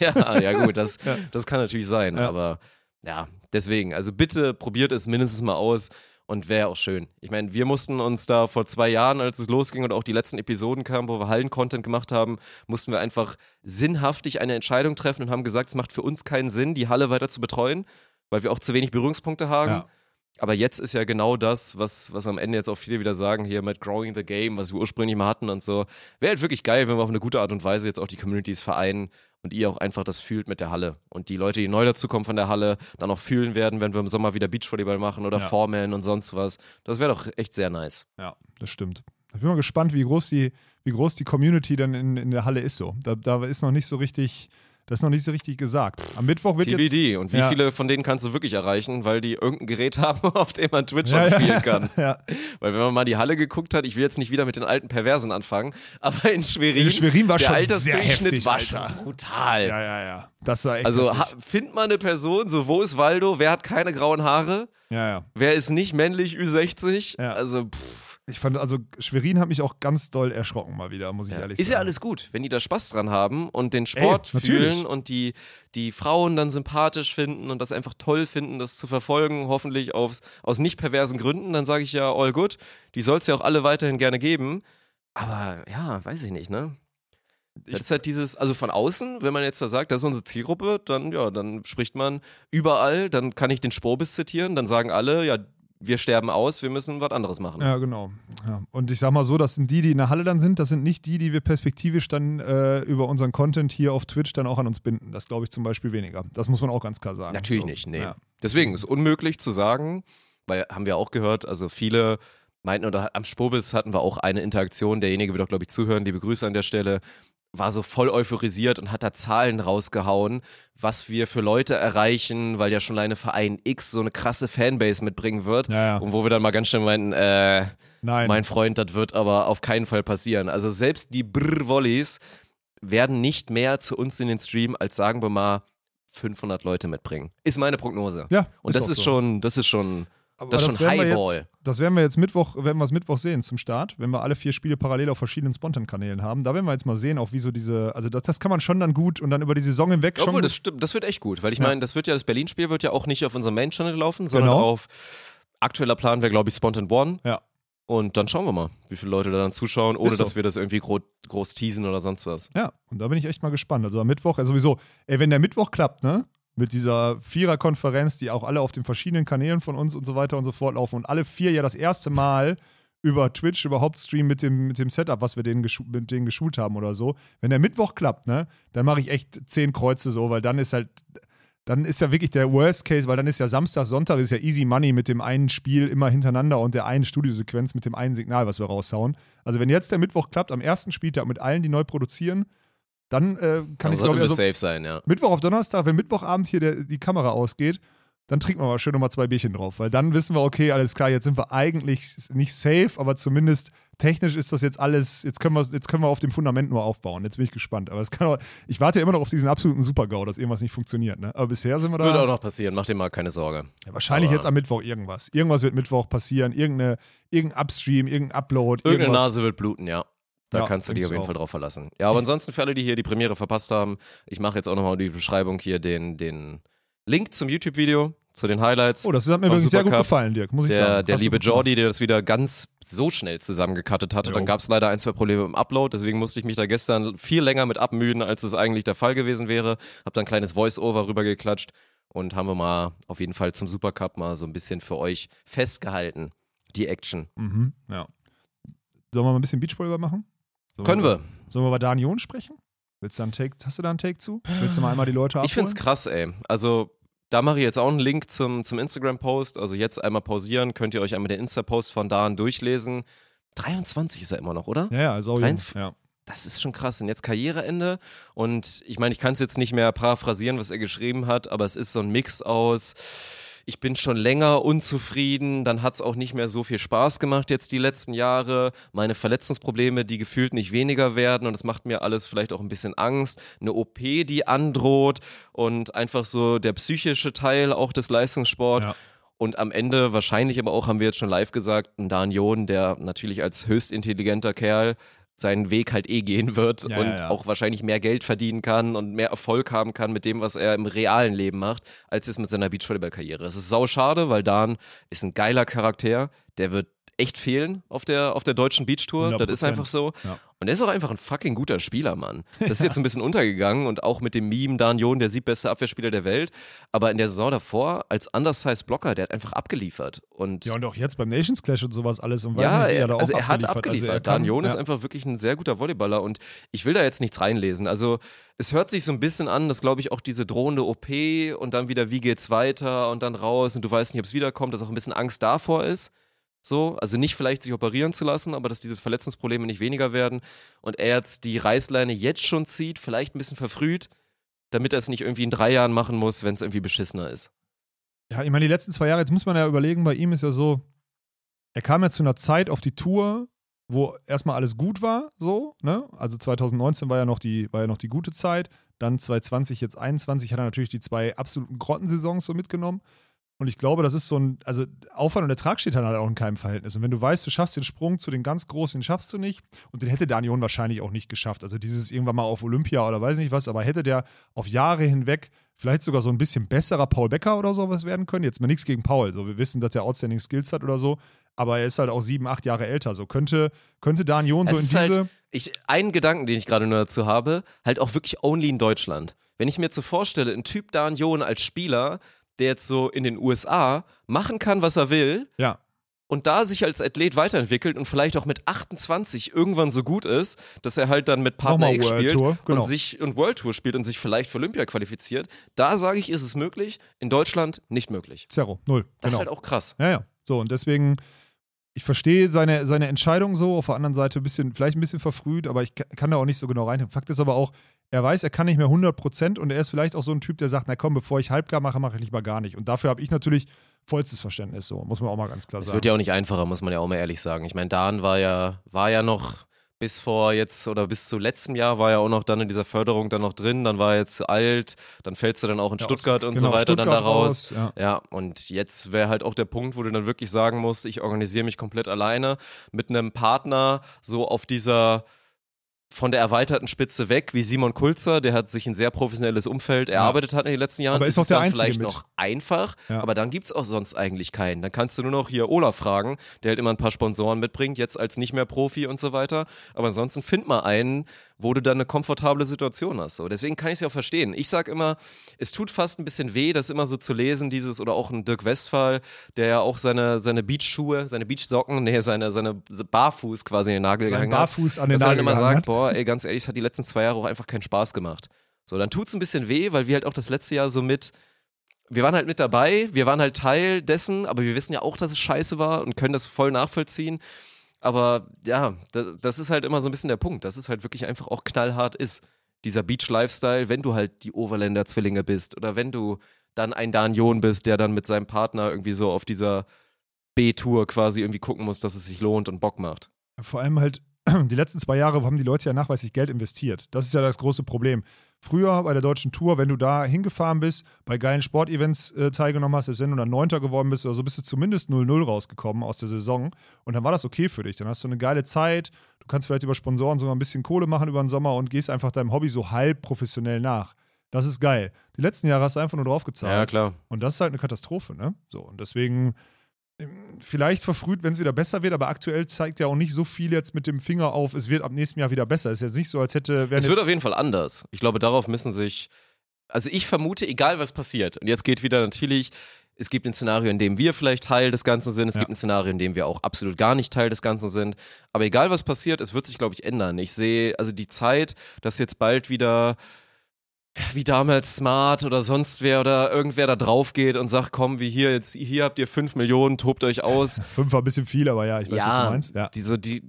S1: Ja, [LAUGHS] ja gut, das, das kann natürlich sein,
S2: Ja.
S1: aber ja, deswegen, also bitte probiert es mindestens mal aus und wäre auch schön. Ich meine, wir mussten uns da vor zwei Jahren, als es losging und auch die letzten Episoden kamen, wo wir Hallen-Content gemacht haben, mussten wir einfach sinnhaftig eine Entscheidung treffen und haben gesagt, es macht für uns keinen Sinn, die Halle weiter zu betreuen, weil wir auch zu wenig Berührungspunkte haben.
S2: Ja.
S1: Aber jetzt ist ja genau das, was, was am Ende jetzt auch viele wieder sagen, hier mit Growing the Game, was wir ursprünglich mal hatten und so. Wäre halt wirklich geil, wenn wir auf eine gute Art und Weise jetzt auch die Communities vereinen und ihr auch einfach das fühlt mit der Halle. Und die Leute, die neu dazukommen von der Halle, dann auch fühlen werden, wenn wir im Sommer wieder Beachvolleyball machen oder
S2: Ja.
S1: Foreman und sonst was. Das wäre doch echt sehr nice.
S2: Ja, das stimmt. Ich bin mal gespannt, wie groß die, wie groß die Community dann in, in der Halle ist so. Da, da ist noch nicht so richtig, das ist noch nicht so richtig gesagt. Am Mittwoch wird
S1: TBD.
S2: jetzt...
S1: Und wie
S2: ja.
S1: viele von denen kannst du wirklich erreichen, weil die irgendein Gerät [LAUGHS] haben, auf dem man Twitch
S2: Ja,
S1: spielen kann.
S2: Ja.
S1: Weil wenn man mal die Halle geguckt hat, ich will jetzt nicht wieder mit den alten Perversen anfangen, aber in Schwerin,
S2: In Schwerin war
S1: der
S2: schon
S1: Altersdurchschnitt
S2: sehr heftig,
S1: war schon brutal.
S2: ja, ja, ja. Das war echt
S1: Also ha, find mal eine Person, so wo ist Waldo, wer hat keine grauen Haare,
S2: Ja, ja.
S1: wer ist nicht männlich Ü60,
S2: Ja.
S1: also pff,
S2: Ich fand, also Schwerin hat mich auch ganz doll erschrocken mal wieder, muss ich ehrlich
S1: ist
S2: sagen.
S1: ja alles gut, wenn die da Spaß dran haben und den Sport
S2: Ey,
S1: fühlen und die, die Frauen dann sympathisch finden und das einfach toll finden, das zu verfolgen, hoffentlich aufs, aus nicht perversen Gründen, dann sage ich ja all good. Die soll es ja auch alle weiterhin gerne geben. Aber ja, weiß ich nicht, ne? Das ist halt dieses, also von außen, wenn man jetzt da sagt, das ist unsere Zielgruppe, dann ja, dann spricht man überall, dann kann ich den Spobis zitieren, dann sagen alle, ja, wir sterben aus, wir müssen was anderes machen.
S2: Ja, genau. Ja. Und ich sag mal so, das sind die, die in der Halle dann sind, das sind nicht die, die wir perspektivisch dann äh, über unseren Content hier auf Twitch dann auch an uns binden. Das glaube ich zum Beispiel weniger. Das muss man auch ganz klar sagen.
S1: Natürlich
S2: So.
S1: nicht, nee.
S2: Ja.
S1: Deswegen ist unmöglich zu sagen, weil haben wir auch gehört, also viele meinten, oder am Spobis hatten wir auch eine Interaktion, derjenige wird auch, glaube ich, zuhören, liebe Grüße an der Stelle, war so voll euphorisiert und hat da Zahlen rausgehauen, was wir für Leute erreichen, weil ja schon alleine Verein X so eine krasse Fanbase mitbringen wird.
S2: Ja, ja.
S1: Und wo wir dann mal ganz schnell meinten, äh,
S2: Nein.
S1: mein Freund, das wird aber auf keinen Fall passieren. Also selbst die Brr-Volleys werden nicht mehr zu uns in den Stream, als sagen wir mal 500 Leute mitbringen. Ist meine Prognose.
S2: Ja,
S1: Und
S2: ist
S1: das ist
S2: so.
S1: schon, das ist schon,
S2: Aber
S1: das ist schon Highball.
S2: Jetzt, das werden wir jetzt Mittwoch, werden wir es Mittwoch sehen zum Start, wenn wir alle vier Spiele parallel auf verschiedenen Spontan-Kanälen haben. Da werden wir jetzt mal sehen, auch wie so diese, also das, das kann man schon dann gut und dann über die Saison hinweg schon.
S1: Obwohl, das stimmt, das wird echt gut, weil ich
S2: Ja.
S1: meine, das wird ja, das Berlin-Spiel wird ja auch nicht auf unserem Main-Channel laufen, sondern
S2: Genau.
S1: auf aktueller Plan wäre, glaube ich, Spontan One.
S2: Ja.
S1: Und dann schauen wir mal, wie viele Leute da dann zuschauen, ohne
S2: so.
S1: dass wir das irgendwie gro groß teasen oder sonst was.
S2: Ja, und da bin ich echt mal gespannt. Also am Mittwoch, also sowieso, ey, wenn der Mittwoch klappt, ne? Mit dieser Vierer-Konferenz, die auch alle auf den verschiedenen Kanälen von uns und so weiter und so fort laufen und alle vier ja das erste Mal [LAUGHS] über Twitch überhaupt streamen mit dem, mit dem Setup, was wir denen mit denen geschult haben oder so. Wenn der Mittwoch klappt, ne, dann mache ich echt zehn Kreuze so, weil dann ist halt, dann ist ja wirklich der Worst Case, weil dann ist ja Samstag, Sonntag ist ja easy money mit dem einen Spiel immer hintereinander und der einen Studiosequenz mit dem einen Signal, was wir raushauen. Also wenn jetzt der Mittwoch klappt, am ersten Spieltag mit allen, die neu produzieren, dann äh, kann
S1: Dann
S2: ich glaube also,
S1: safe sein, ja.
S2: Mittwoch auf Donnerstag, wenn Mittwochabend hier der, die Kamera ausgeht, dann trinken wir mal schön nochmal zwei Bierchen drauf, weil dann wissen wir, okay, alles klar, jetzt sind wir eigentlich nicht safe, aber zumindest technisch ist das jetzt alles, jetzt können wir, jetzt können wir auf dem Fundament nur aufbauen. Jetzt bin ich gespannt. Aber es kann auch, ich warte ja immer noch auf diesen absoluten Super-GAU, dass irgendwas nicht funktioniert. Ne? Aber bisher sind wir da.
S1: Wird auch noch passieren, mach dir mal keine Sorge.
S2: ja, wahrscheinlich
S1: aber-
S2: jetzt am Mittwoch irgendwas. Irgendwas wird Mittwoch passieren, irgendeine, irgendein Upstream, irgendein Upload.
S1: Irgendeine
S2: irgendwas.
S1: Nase wird bluten, ja. Da
S2: Ja,
S1: kannst du dich auf jeden
S2: auch.
S1: Fall drauf verlassen. Ja, aber ansonsten für alle, die hier die Premiere verpasst haben, ich mache jetzt auch nochmal die Beschreibung hier den, den Link zum YouTube-Video, zu den Highlights.
S2: Oh, das hat mir übrigens sehr gut gefallen, Dirk, muss ich
S1: der,
S2: sagen.
S1: der liebe. Jordi, der das wieder ganz so schnell zusammengekattet hatte.
S2: Jo.
S1: Dann gab es leider ein, zwei Probleme im Upload, deswegen musste ich mich da gestern viel länger mit abmüden, als es eigentlich der Fall gewesen wäre. Hab dann ein kleines Voice-Over rübergeklatscht und haben wir mal auf jeden Fall zum Supercup mal so ein bisschen für euch festgehalten. Die Action.
S2: Mhm, ja. Sollen wir mal ein bisschen Beachvolleyball machen? Sollen
S1: Können wir.
S2: Sollen wir über Danion sprechen? Willst du da einen Take, hast du da einen Take zu? Willst du mal einmal die Leute abholen?
S1: Ich find's krass, ey. Also, da mache ich jetzt auch einen Link zum, zum Instagram-Post. Also jetzt einmal pausieren, könnt ihr euch einmal den Insta-Post von Dan durchlesen. 23 ist er immer noch, oder?
S2: Ja, ja, also ja.
S1: Das ist schon krass. Und jetzt Karriereende. Und ich meine, ich kann es jetzt nicht mehr paraphrasieren, was er geschrieben hat, aber es ist so ein Mix aus. Ich bin schon länger unzufrieden, dann hat es auch nicht mehr so viel Spaß gemacht jetzt die letzten Jahre. Meine Verletzungsprobleme, die gefühlt nicht weniger werden und es macht mir alles vielleicht auch ein bisschen Angst. Eine OP, die androht und einfach so der psychische Teil auch des Leistungssports.
S2: Ja.
S1: Und am Ende wahrscheinlich aber auch, haben wir jetzt schon live gesagt, ein Dan Jon, der natürlich als höchst intelligenter Kerl seinen Weg halt eh gehen wird
S2: Ja,
S1: und
S2: ja, ja.
S1: auch wahrscheinlich mehr Geld verdienen kann und mehr Erfolg haben kann mit dem, was er im realen Leben macht, als es mit seiner Beachvolleyball-Karriere. Es ist sau schade, weil Dan ist ein geiler Charakter, der wird echt fehlen auf der, auf der deutschen Beachtour. Das ist
S2: 100%.
S1: einfach so.
S2: Ja.
S1: Und er ist auch einfach ein fucking guter Spieler, Mann. Das ist jetzt ein bisschen untergegangen und auch mit dem Meme Dan Jon, der siebbeste Abwehrspieler der Welt. Aber in der Saison davor, als Undersized Blocker, der hat einfach abgeliefert. Und
S2: ja, und auch jetzt beim Nations Clash und sowas alles. Und weiß
S1: ja,
S2: nicht,
S1: er,
S2: da auch
S1: also er hat
S2: abgeliefert. Also er kann-
S1: Dan Jon ist
S2: ja.
S1: einfach wirklich ein sehr guter Volleyballer und ich will da jetzt nichts reinlesen. Also es hört sich so ein bisschen an, dass glaube ich auch diese drohende OP und dann wieder, wie geht's weiter und dann raus und du weißt nicht, ob es wiederkommt, dass auch ein bisschen Angst davor ist. So, also nicht vielleicht sich operieren zu lassen, aber dass diese Verletzungsprobleme nicht weniger werden und er jetzt die Reißleine jetzt schon zieht, vielleicht ein bisschen verfrüht, damit er es nicht irgendwie in drei Jahren machen muss, wenn es irgendwie beschissener ist.
S2: Ja, ich meine, die letzten zwei Jahre, jetzt muss man ja überlegen, bei ihm ist ja so, er kam ja zu einer Zeit auf die Tour, wo erstmal alles gut war, so, ne? Also 2019 war ja noch die, war ja noch die gute Zeit. Dann 2020, jetzt 21 hat er natürlich die zwei absoluten Grottensaisons so mitgenommen. Und ich glaube, das ist so ein, also Aufwand und Ertrag steht dann halt auch in keinem Verhältnis. Und wenn du weißt, du schaffst den Sprung zu den ganz Großen, den schaffst du nicht. Und den hätte Danion wahrscheinlich auch nicht geschafft. Also dieses irgendwann mal auf Olympia oder weiß nicht was, aber hätte der auf Jahre hinweg vielleicht sogar so ein bisschen besserer Paul Becker oder sowas werden können. Jetzt mal nichts gegen Paul. So, wir wissen, dass er Outstanding Skills hat oder so. Aber er ist halt auch sieben, acht Jahre älter. So könnte, könnte Danion so in
S1: ist
S2: diese.
S1: halt, ich, einen Gedanken, den ich gerade nur dazu habe, halt auch wirklich only in Deutschland. Wenn ich mir jetzt so vorstelle, ein Typ Dan Jon als Spieler, der jetzt so in den USA machen kann, was er will
S2: ja.
S1: und da sich als Athlet weiterentwickelt und vielleicht auch mit 28 irgendwann so gut ist, dass er halt dann mit Partner X
S2: World
S1: spielt
S2: Tour, genau.
S1: und sich und World Tour spielt und sich vielleicht für Olympia qualifiziert. Da sage ich, ist es möglich, in Deutschland nicht möglich.
S2: Zero, null.
S1: Das
S2: genau.
S1: ist halt auch krass.
S2: Ja, ja. So, und deswegen, ich verstehe seine, seine Entscheidung so, auf der anderen Seite ein bisschen, vielleicht ein bisschen verfrüht, aber ich ka- kann da auch nicht so genau rein. Fakt ist aber auch, er weiß, er kann nicht mehr 100% und er ist vielleicht auch so ein Typ, der sagt, na komm, bevor ich halbgar mache, mache ich lieber gar nicht. Und dafür habe ich natürlich vollstes Verständnis, so, muss man auch mal ganz klar
S1: Es
S2: sagen.
S1: wird ja auch nicht einfacher, muss man ja auch mal ehrlich sagen. Ich meine, Dan war ja, war ja noch bis vor jetzt oder bis zu letztem Jahr war ja auch noch dann in dieser Förderung dann noch drin, dann war er jetzt zu alt, dann fällst du dann auch in
S2: Ja,
S1: Stuttgart
S2: aus-
S1: und
S2: genau,
S1: so weiter dann da
S2: Stuttgart
S1: raus.
S2: raus, ja.
S1: Ja, und jetzt wäre halt auch der Punkt, wo du dann wirklich sagen musst, ich organisiere mich komplett alleine mit einem Partner so auf dieser von der erweiterten Spitze weg, wie Simon Kulzer, der hat sich ein sehr professionelles Umfeld erarbeitet hat in den letzten Jahren.
S2: Aber ist
S1: Es
S2: auch der
S1: dann
S2: Einzige
S1: vielleicht
S2: mit.
S1: noch einfach,
S2: Ja.
S1: aber dann gibt es auch sonst eigentlich keinen. Dann kannst du nur noch hier Olaf fragen, der halt immer ein paar Sponsoren mitbringt, jetzt als nicht mehr Profi und so weiter. Aber ansonsten find mal einen, wo du dann eine komfortable Situation hast. So. Deswegen kann ich es ja auch verstehen. Ich sag immer, es tut fast ein bisschen weh, das immer so zu lesen, dieses, oder auch ein Dirk Westphal, der ja auch seine, seine Beachschuhe, seine Beachsocken, nee, seine, seine Barfuß quasi in den Nagel
S2: Sein
S1: gehangen
S2: Barfuß
S1: hat.
S2: an den
S1: dass er dann
S2: Nagel
S1: immer sagt,
S2: hat.
S1: boah, ey, ganz ehrlich, es hat die letzten zwei Jahre auch einfach keinen Spaß gemacht. So, dann tut's ein bisschen weh, weil wir halt auch das letzte Jahr so mit, wir waren halt mit dabei, wir waren halt Teil dessen, aber wir wissen ja auch, dass es scheiße war und können das voll nachvollziehen. Aber ja, das, das ist halt immer so ein bisschen der Punkt, dass es halt wirklich einfach auch knallhart ist, dieser Beach-Lifestyle, wenn du halt die Overländer Zwillinge bist oder wenn du dann ein Dan John bist, der dann mit seinem Partner irgendwie so auf dieser B-Tour quasi irgendwie gucken muss, dass es sich lohnt und Bock macht.
S2: Vor allem halt, [CLEARS THROAT] die letzten zwei Jahre haben die Leute ja nachweislich Geld investiert. Das ist ja das große Problem. Früher bei der deutschen Tour, wenn du da hingefahren bist, bei geilen Sportevents äh, teilgenommen hast, selbst wenn du dann Neunter geworden bist oder so, bist du zumindest 0-0 rausgekommen aus der Saison. Und dann war das okay für dich. Dann hast du eine geile Zeit. Du kannst vielleicht über Sponsoren sogar ein bisschen Kohle machen über den Sommer und gehst einfach deinem Hobby so halb professionell nach. Das ist geil. Die letzten Jahre hast du einfach nur drauf gezahlt.
S1: Ja, klar.
S2: Und das ist halt eine Katastrophe, ne? So, und deswegen vielleicht verfrüht, wenn es wieder besser wird, aber aktuell zeigt ja auch nicht so viel jetzt mit dem Finger auf, es wird ab nächstem Jahr wieder besser. Ist jetzt nicht so, als hätte.
S1: Es wird auf jeden Fall anders. Ich glaube, darauf müssen sich. Also ich vermute, egal was passiert, und jetzt geht wieder natürlich, es gibt ein Szenario, in dem wir vielleicht Teil des Ganzen sind, es
S2: Ja.
S1: gibt ein Szenario, in dem wir auch absolut gar nicht Teil des Ganzen sind. Aber egal was passiert, es wird sich, glaube ich, ändern. Ich sehe, also die Zeit, dass jetzt bald wieder wie damals Smart oder sonst wer oder irgendwer da drauf geht und sagt, komm, wie hier, jetzt, hier habt ihr fünf Millionen, tobt euch aus. [LAUGHS]
S2: Fünf war ein bisschen viel, aber ja, ich weiß, was du meinst. Ja.
S1: Die, so, die,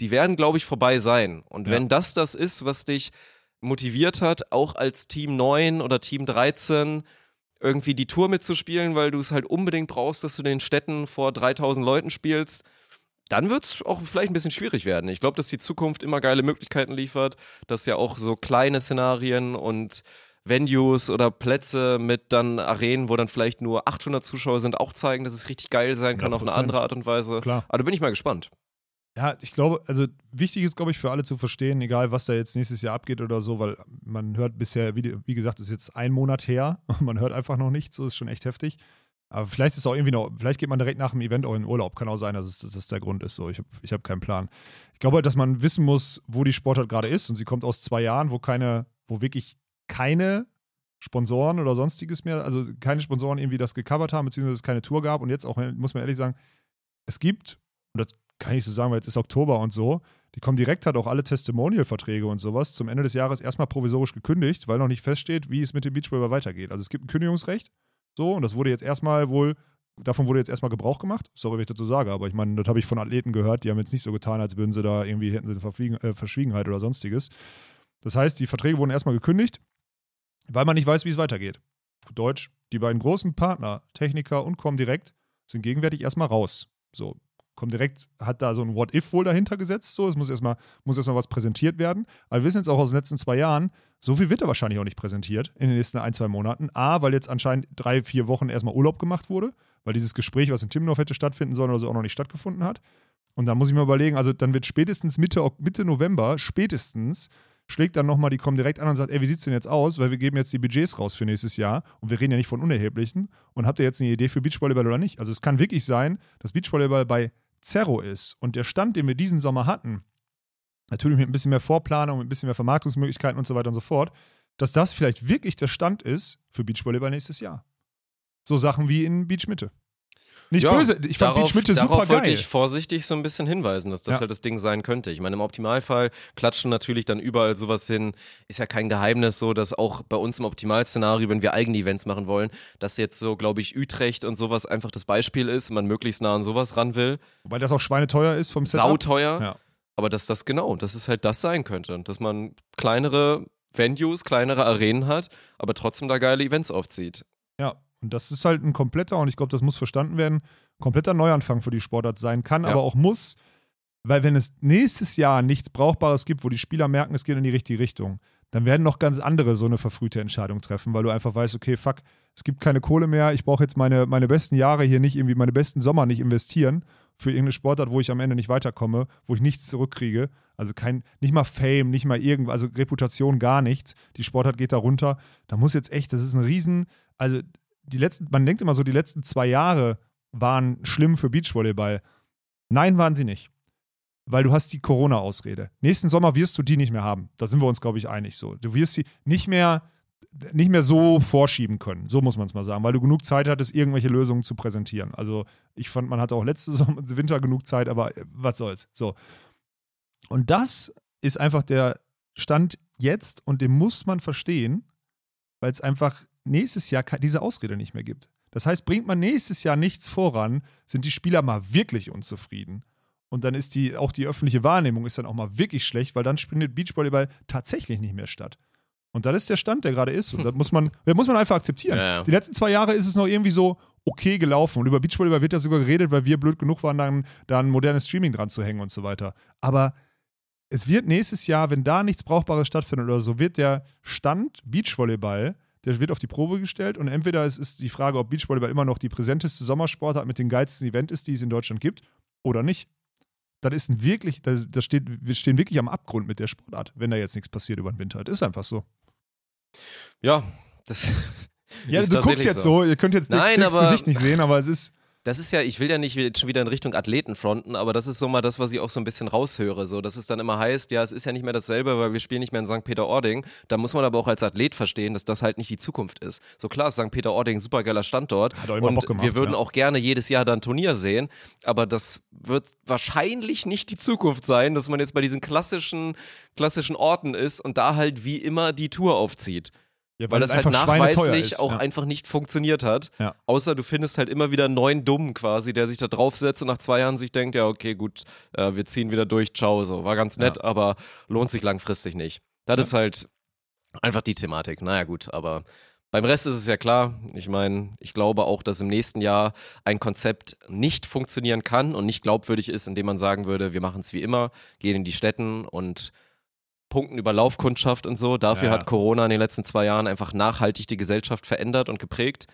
S1: die werden, glaube ich, vorbei sein. Und
S2: Ja.
S1: wenn das das ist, was dich motiviert hat, auch als Team 9 oder Team 13 irgendwie die Tour mitzuspielen, weil du es halt unbedingt brauchst, dass du den Städten vor 3000 Leuten spielst, dann wird es auch vielleicht ein bisschen schwierig werden. Ich glaube, dass die Zukunft immer geile Möglichkeiten liefert, dass ja auch so kleine Szenarien und Venues oder Plätze mit dann Arenen, wo dann vielleicht nur 800 Zuschauer sind, auch zeigen, dass es richtig geil sein kann auf eine
S2: 100%.
S1: andere Art und Weise.
S2: Klar.
S1: Aber da bin ich mal gespannt.
S2: Ja, ich glaube, also wichtig ist, glaube ich, für alle zu verstehen, egal was da jetzt nächstes Jahr abgeht oder so, weil man hört bisher, wie, wie gesagt, ist jetzt ein Monat her [LAUGHS] und man hört einfach noch nichts, so ist schon echt heftig. Aber vielleicht ist auch irgendwie noch, vielleicht geht man direkt nach dem Event auch in den Urlaub. Kann auch sein, dass es, dass es der Grund ist. So, ich habe ich hab keinen Plan. Ich glaube halt, dass man wissen muss, wo die Sportart gerade ist. Und sie kommt aus zwei Jahren, wo keine, wo wirklich keine Sponsoren oder sonstiges mehr, also keine Sponsoren irgendwie das gecovert haben, beziehungsweise es keine Tour gab. Und jetzt auch, muss man ehrlich sagen, es gibt, und das kann ich so sagen, weil jetzt ist Oktober und so, die kommen direkt, hat auch alle Testimonial-Verträge und sowas zum Ende des Jahres erstmal provisorisch gekündigt, weil noch nicht feststeht, wie es mit dem Beachvolleyball weitergeht. Also es gibt ein Kündigungsrecht, so, und das wurde jetzt erstmal wohl, davon wurde jetzt erstmal Gebrauch gemacht. Sorry, wenn ich dazu sage, aber ich meine, das habe ich von Athleten gehört, die haben jetzt nicht so getan, als würden sie da irgendwie, hätten sie äh, Verschwiegenheit oder sonstiges. Das heißt, die Verträge wurden erstmal gekündigt, weil man nicht weiß, wie es weitergeht. Deutsch, die beiden großen Partner, Techniker und Comdirect, sind gegenwärtig erstmal raus. So, Comdirect hat da so ein What-If wohl dahinter gesetzt. So, es muss erstmal, muss erstmal was präsentiert werden. Aber wir wissen jetzt auch aus den letzten zwei Jahren, so viel wird da wahrscheinlich auch nicht präsentiert in den nächsten ein, zwei Monaten. A, weil jetzt anscheinend drei, vier Wochen erstmal Urlaub gemacht wurde, weil dieses Gespräch, was in Timmendorf hätte stattfinden sollen oder so, auch noch nicht stattgefunden hat. Und dann muss ich mir überlegen, also dann wird spätestens Mitte, Mitte November, spätestens, schlägt dann nochmal die kommen direkt an und sagt, ey, wie sieht's denn jetzt aus? Weil wir geben jetzt die Budgets raus für nächstes Jahr und wir reden ja nicht von unerheblichen. Und habt ihr jetzt eine Idee für Beachvolleyball oder nicht? Also es kann wirklich sein, dass Beachvolleyball bei Zerro ist und der Stand, den wir diesen Sommer hatten, natürlich mit ein bisschen mehr Vorplanung, mit ein bisschen mehr Vermarktungsmöglichkeiten und so weiter und so fort, dass das vielleicht wirklich der Stand ist für Beachvolleyball nächstes Jahr. So Sachen wie in Beach Mitte. Nicht
S1: Ja,
S2: böse, ich fand
S1: darauf,
S2: Beach Mitte super
S1: Darauf wollte
S2: geil.
S1: ich vorsichtig so ein bisschen hinweisen, dass das
S2: Ja.
S1: halt das Ding sein könnte. Ich meine, im Optimalfall klatschen natürlich dann überall sowas hin. Ist ja kein Geheimnis so, dass auch bei uns im Optimalszenario, wenn wir eigene Events machen wollen, dass jetzt so, glaube ich, Utrecht und sowas einfach das Beispiel ist und man möglichst nah an sowas ran will.
S2: Wobei das auch schweineteuer ist vom Setup.
S1: Sauteuer.
S2: Ja.
S1: Aber dass das genau, dass es halt das sein könnte. Dass man kleinere Venues, kleinere Arenen hat, aber trotzdem da geile Events aufzieht.
S2: Ja, und das ist halt ein kompletter, und ich glaube, das muss verstanden werden, kompletter Neuanfang für die Sportart sein kann,
S1: Ja.
S2: aber auch muss, weil wenn es nächstes Jahr nichts Brauchbares gibt, wo die Spieler merken, es geht in die richtige Richtung, dann werden noch ganz andere so eine verfrühte Entscheidung treffen, weil du einfach weißt, okay, fuck, es gibt keine Kohle mehr, ich brauche jetzt meine, meine besten Jahre hier nicht, irgendwie meine besten Sommer nicht investieren für irgendeine Sportart, wo ich am Ende nicht weiterkomme, wo ich nichts zurückkriege. Also kein, nicht mal Fame, nicht mal irgendwas, also Reputation, gar nichts. Die Sportart geht da runter. Da muss jetzt echt, das ist ein Riesen, also die letzten, man denkt immer so, die letzten zwei Jahre waren schlimm für Beachvolleyball. Nein, waren sie nicht. Weil du hast die Corona-Ausrede. Nächsten Sommer wirst du die nicht mehr haben. Da sind wir uns, glaube ich, einig so. Du wirst sie nicht mehr, nicht mehr so vorschieben können. So muss man es mal sagen, weil du genug Zeit hattest, irgendwelche Lösungen zu präsentieren. Also ich fand, man hatte auch letzte Sommer, [LAUGHS] Winter genug Zeit, aber äh, was soll's. So. Und das ist einfach der Stand jetzt und den muss man verstehen, weil es einfach nächstes Jahr diese Ausrede nicht mehr gibt. Das heißt, bringt man nächstes Jahr nichts voran, sind die Spieler mal wirklich unzufrieden. Und dann ist die, auch die öffentliche Wahrnehmung ist dann auch mal wirklich schlecht, weil dann findet Beachvolleyball tatsächlich nicht mehr statt. Und das ist der Stand, der gerade ist. Und das [LAUGHS] muss man, das muss man einfach akzeptieren.
S1: Ja, ja.
S2: Die letzten zwei Jahre ist es noch irgendwie so okay gelaufen. Und über Beachvolleyball wird ja sogar geredet, weil wir blöd genug waren, dann, da ein modernes Streaming dran zu hängen und so weiter. Aber es wird nächstes Jahr, wenn da nichts Brauchbares stattfindet oder so, wird der Stand Beachvolleyball, der wird auf die Probe gestellt und entweder es ist die Frage, ob Beachvolleyball immer noch die präsenteste Sommersportart mit dem geilsten Event ist, die es in Deutschland gibt, oder nicht. Das ist ein wirklich, das, das steht, wir stehen wirklich am Abgrund mit der Sportart, wenn da jetzt nichts passiert über den Winter. Das ist einfach so.
S1: Ja, das. [LAUGHS]
S2: Ja,
S1: ist
S2: du guckst jetzt so. ihr könnt jetzt
S1: Nein, aber-
S2: Gesicht nicht sehen, aber es ist,
S1: Das ist ja, ich will ja nicht jetzt schon wieder in Richtung Athleten fronten, aber das ist so mal das, was ich auch so ein bisschen raushöre. So, dass es dann immer heißt, ja, es ist ja nicht mehr dasselbe, weil wir spielen nicht mehr in St. Peter-Ording. Da muss man aber auch als Athlet verstehen, dass das halt nicht die Zukunft ist. So klar ist St. Peter-Ording ein supergeiler Standort
S2: Hat auch immer
S1: und
S2: Bock gemacht,
S1: wir würden
S2: ja.
S1: auch gerne jedes Jahr dann Turnier sehen, aber das wird wahrscheinlich nicht die Zukunft sein, dass man jetzt bei diesen klassischen, klassischen Orten ist und da halt wie immer die Tour aufzieht.
S2: Ja,
S1: Weil das halt nachweislich auch
S2: ja.
S1: einfach nicht funktioniert hat.
S2: Ja.
S1: Außer du findest halt immer wieder einen neuen Dummen quasi, der sich da draufsetzt und nach zwei Jahren sich denkt, ja, okay, gut, äh, wir ziehen wieder durch, ciao, so. War ganz nett, aber lohnt sich langfristig nicht. Das ist halt einfach die Thematik. Naja, gut, aber beim Rest ist es ja klar. Ich meine, ich glaube auch, dass im nächsten Jahr ein Konzept nicht funktionieren kann und nicht glaubwürdig ist, indem man sagen würde, wir machen es wie immer, gehen in die Städten und punkten über Laufkundschaft und so. Dafür
S2: Ja.
S1: hat Corona in den letzten zwei Jahren einfach nachhaltig die Gesellschaft verändert und geprägt.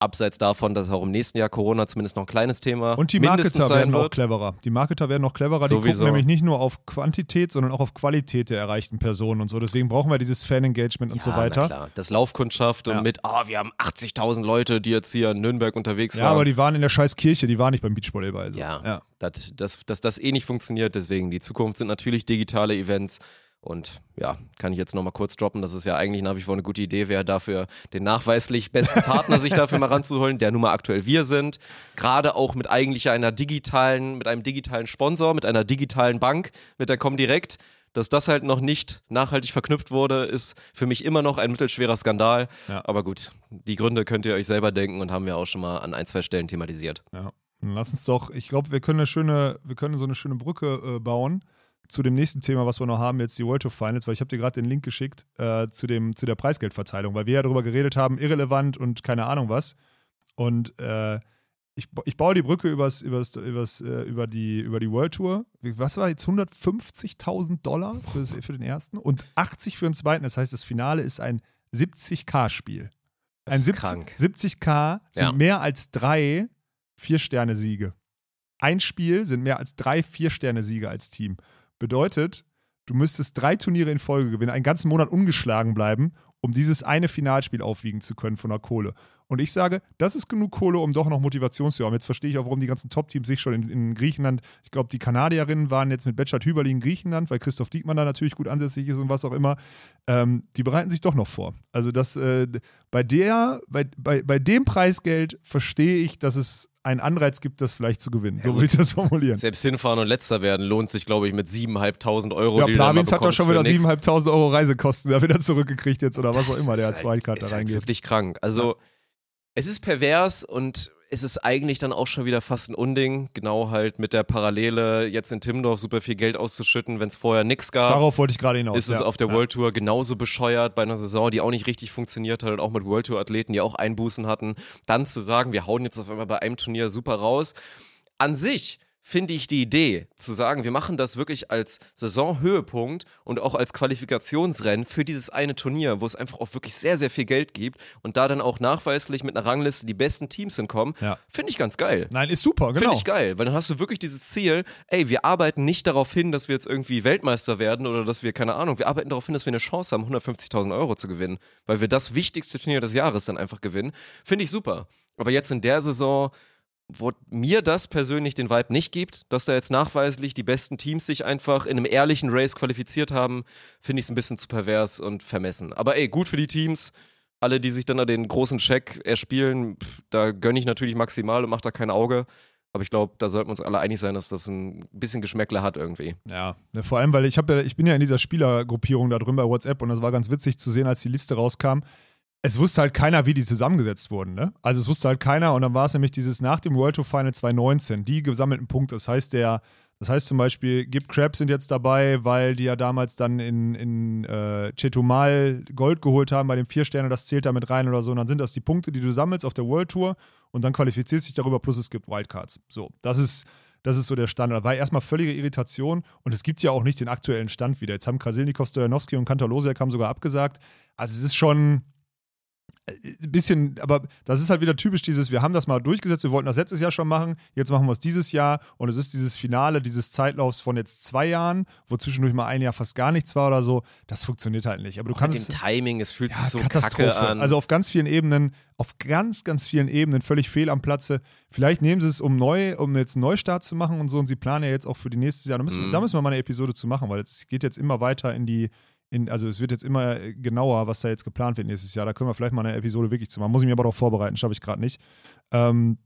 S1: Abseits davon, dass auch im nächsten Jahr Corona zumindest noch ein kleines Thema
S2: Und die Marketer werden auch
S1: wird.
S2: cleverer. Die Marketer werden noch cleverer. Die
S1: Sowieso.
S2: gucken nämlich nicht nur auf Quantität, sondern auch auf Qualität der erreichten Personen und so. Deswegen brauchen wir dieses Fan-Engagement und so
S1: Ja,
S2: weiter.
S1: Na klar. Das Laufkundschaft
S2: Ja.
S1: und mit, ah, wir haben 80.000 Leute, die jetzt hier in Nürnberg unterwegs
S2: Ja,
S1: waren.
S2: aber die waren in der scheiß Kirche, die waren nicht beim Beachvolleyball. So.
S1: Ja,
S2: ja.
S1: Das, das, dass das eh nicht funktioniert. Deswegen die Zukunft sind natürlich digitale Events. Und ja, kann ich jetzt nochmal kurz droppen, dass es ja eigentlich nach wie vor eine gute Idee wäre, dafür den nachweislich besten Partner sich dafür mal ranzuholen, der nun mal aktuell wir sind. Gerade auch mit eigentlich einer digitalen, mit einem digitalen Sponsor, mit einer digitalen Bank, mit der Comdirect. Dass das halt noch nicht nachhaltig verknüpft wurde, ist für mich immer noch ein mittelschwerer Skandal.
S2: Ja.
S1: Aber gut, die Gründe könnt ihr euch selber denken und haben wir auch schon mal an ein, zwei Stellen thematisiert.
S2: Ja. Dann lass uns doch, ich glaube, wir können eine schöne, wir können so eine schöne Brücke äh, bauen zu dem nächsten Thema, was wir noch haben, jetzt die World Tour Finals, weil ich habe dir gerade den Link geschickt äh, zu, dem, zu der Preisgeldverteilung, weil wir ja darüber geredet haben, irrelevant und keine Ahnung was. Und äh, ich, ich baue die Brücke übers, übers, übers, äh, über, die, über die World Tour. Was war jetzt 150.000 Dollar für, für den ersten und 80 für den zweiten. Das heißt, das Finale ist ein 70k-Spiel.
S1: Das
S2: Ein
S1: ist
S2: 70,
S1: krank.
S2: 70k sind
S1: Ja.
S2: mehr als drei Vier-Sterne-Siege. Ein Spiel sind mehr als drei Vier-Sterne-Siege als Team. Bedeutet, du müsstest drei Turniere in Folge gewinnen, einen ganzen Monat ungeschlagen bleiben, um dieses eine Finalspiel aufwiegen zu können von der Kohle. Und ich sage, das ist genug Kohle, um doch noch Motivation zu haben. Jetzt verstehe ich auch, warum die ganzen Top-Teams sich schon in, in Griechenland, ich glaube, die Kanadierinnen waren jetzt mit Betschat Hüberli in Griechenland, weil Christoph Diekmann da natürlich gut ansässig ist und was auch immer. Ähm, die bereiten sich doch noch vor. Also das, äh, bei der, bei, bei, bei dem Preisgeld verstehe ich, dass es einen Anreiz gibt, das vielleicht zu gewinnen. so würde ich das formulieren.
S1: Selbst hinfahren und letzter werden lohnt sich, glaube ich, mit 7.500 Euro.
S2: Ja, Plavins hat doch schon wieder
S1: nix.
S2: 7.500 Euro Reisekosten da wieder zurückgekriegt jetzt oder was auch
S1: Das
S2: immer, der als
S1: halt-
S2: Wildcard da
S1: ist halt
S2: reingeht.
S1: wirklich krank. Also, es ist pervers und es ist eigentlich dann auch schon wieder fast ein Unding, genau halt mit der Parallele, jetzt in Timmendorf super viel Geld auszuschütten, wenn es vorher nichts gab.
S2: Darauf wollte ich gerade hinaus.
S1: ist es
S2: ja.
S1: auf der. World Tour genauso bescheuert bei einer Saison, die auch nicht richtig funktioniert hat und auch mit World Tour Athleten, die auch Einbußen hatten, dann zu sagen, wir hauen jetzt auf einmal bei einem Turnier super raus. An sich finde ich die Idee, zu sagen, wir machen das wirklich als Saisonhöhepunkt und auch als Qualifikationsrennen für dieses eine Turnier, wo es einfach auch wirklich sehr, sehr viel Geld gibt und da dann auch nachweislich mit einer Rangliste die besten Teams hinkommen,
S2: Ja.
S1: finde ich ganz geil.
S2: Nein, ist super, genau.
S1: Finde ich geil, weil dann hast du wirklich dieses Ziel, ey, wir arbeiten nicht darauf hin, dass wir jetzt irgendwie Weltmeister werden oder dass wir, keine Ahnung, wir arbeiten darauf hin, dass wir eine Chance haben, 150.000 Euro zu gewinnen, weil wir das wichtigste Turnier des Jahres dann einfach gewinnen. Finde ich super. Aber jetzt in der Saison, wo mir das persönlich den Vibe nicht gibt, dass da jetzt nachweislich die besten Teams sich einfach in einem ehrlichen Race qualifiziert haben, finde ich es ein bisschen zu pervers und vermessen. Aber ey, gut für die Teams. Alle, die sich dann da den großen Check erspielen, pff, da gönne ich natürlich maximal und mache da kein Auge. Aber ich glaube, da sollten wir uns alle einig sein, dass das ein bisschen Geschmäckle hat irgendwie.
S2: Ja, ne, vor allem, weil ich ja, ich bin ja in dieser Spielergruppierung da drin bei WhatsApp und das war ganz witzig zu sehen, als die Liste rauskam. Es wusste halt keiner, wie die zusammengesetzt wurden, ne? Also es wusste halt keiner und dann war es nämlich dieses nach dem World Tour Final 2019, die gesammelten Punkte. Das heißt, der, das heißt zum Beispiel, Gib Crab sind jetzt dabei, weil die ja damals dann in, in äh, Chetumal Gold geholt haben bei dem vier Sterne, das zählt da mit rein oder so. Und dann sind das die Punkte, die du sammelst auf der World Tour und dann qualifizierst dich darüber, plus es gibt Wildcards. So, das ist, das ist so der Standard. Da war erstmal völlige Irritation und es gibt ja auch nicht den aktuellen Stand wieder. Jetzt haben Krasilnikov, Stojanowski und Kantor-Losiak haben sogar abgesagt. Also es ist schon bisschen, aber das ist halt wieder typisch dieses, wir haben das mal durchgesetzt, wir wollten das letztes Jahr schon machen, jetzt machen wir es dieses Jahr und es ist dieses Finale dieses Zeitlaufs von jetzt zwei Jahren, wo zwischendurch mal ein Jahr fast gar nichts war oder so, das funktioniert halt nicht. Aber du
S1: Mit
S2: kannst
S1: dem Timing, es fühlt
S2: ja,
S1: sich so
S2: Katastrophe.
S1: kacke an.
S2: Also auf ganz vielen Ebenen, auf ganz, ganz vielen Ebenen völlig fehl am Platze. Vielleicht nehmen sie es, um neu, um jetzt einen Neustart zu machen und so. Und sie planen ja jetzt auch für die nächste Jahr. Da müssen,
S1: Mhm.
S2: da müssen wir mal eine Episode zu machen, weil es geht jetzt immer weiter in die, in, also es wird jetzt immer genauer, was da jetzt geplant wird nächstes Jahr. Da können wir vielleicht mal eine Episode wirklich zu machen. Muss ich mir aber darauf vorbereiten, schaffe ich gerade nicht. Ähm,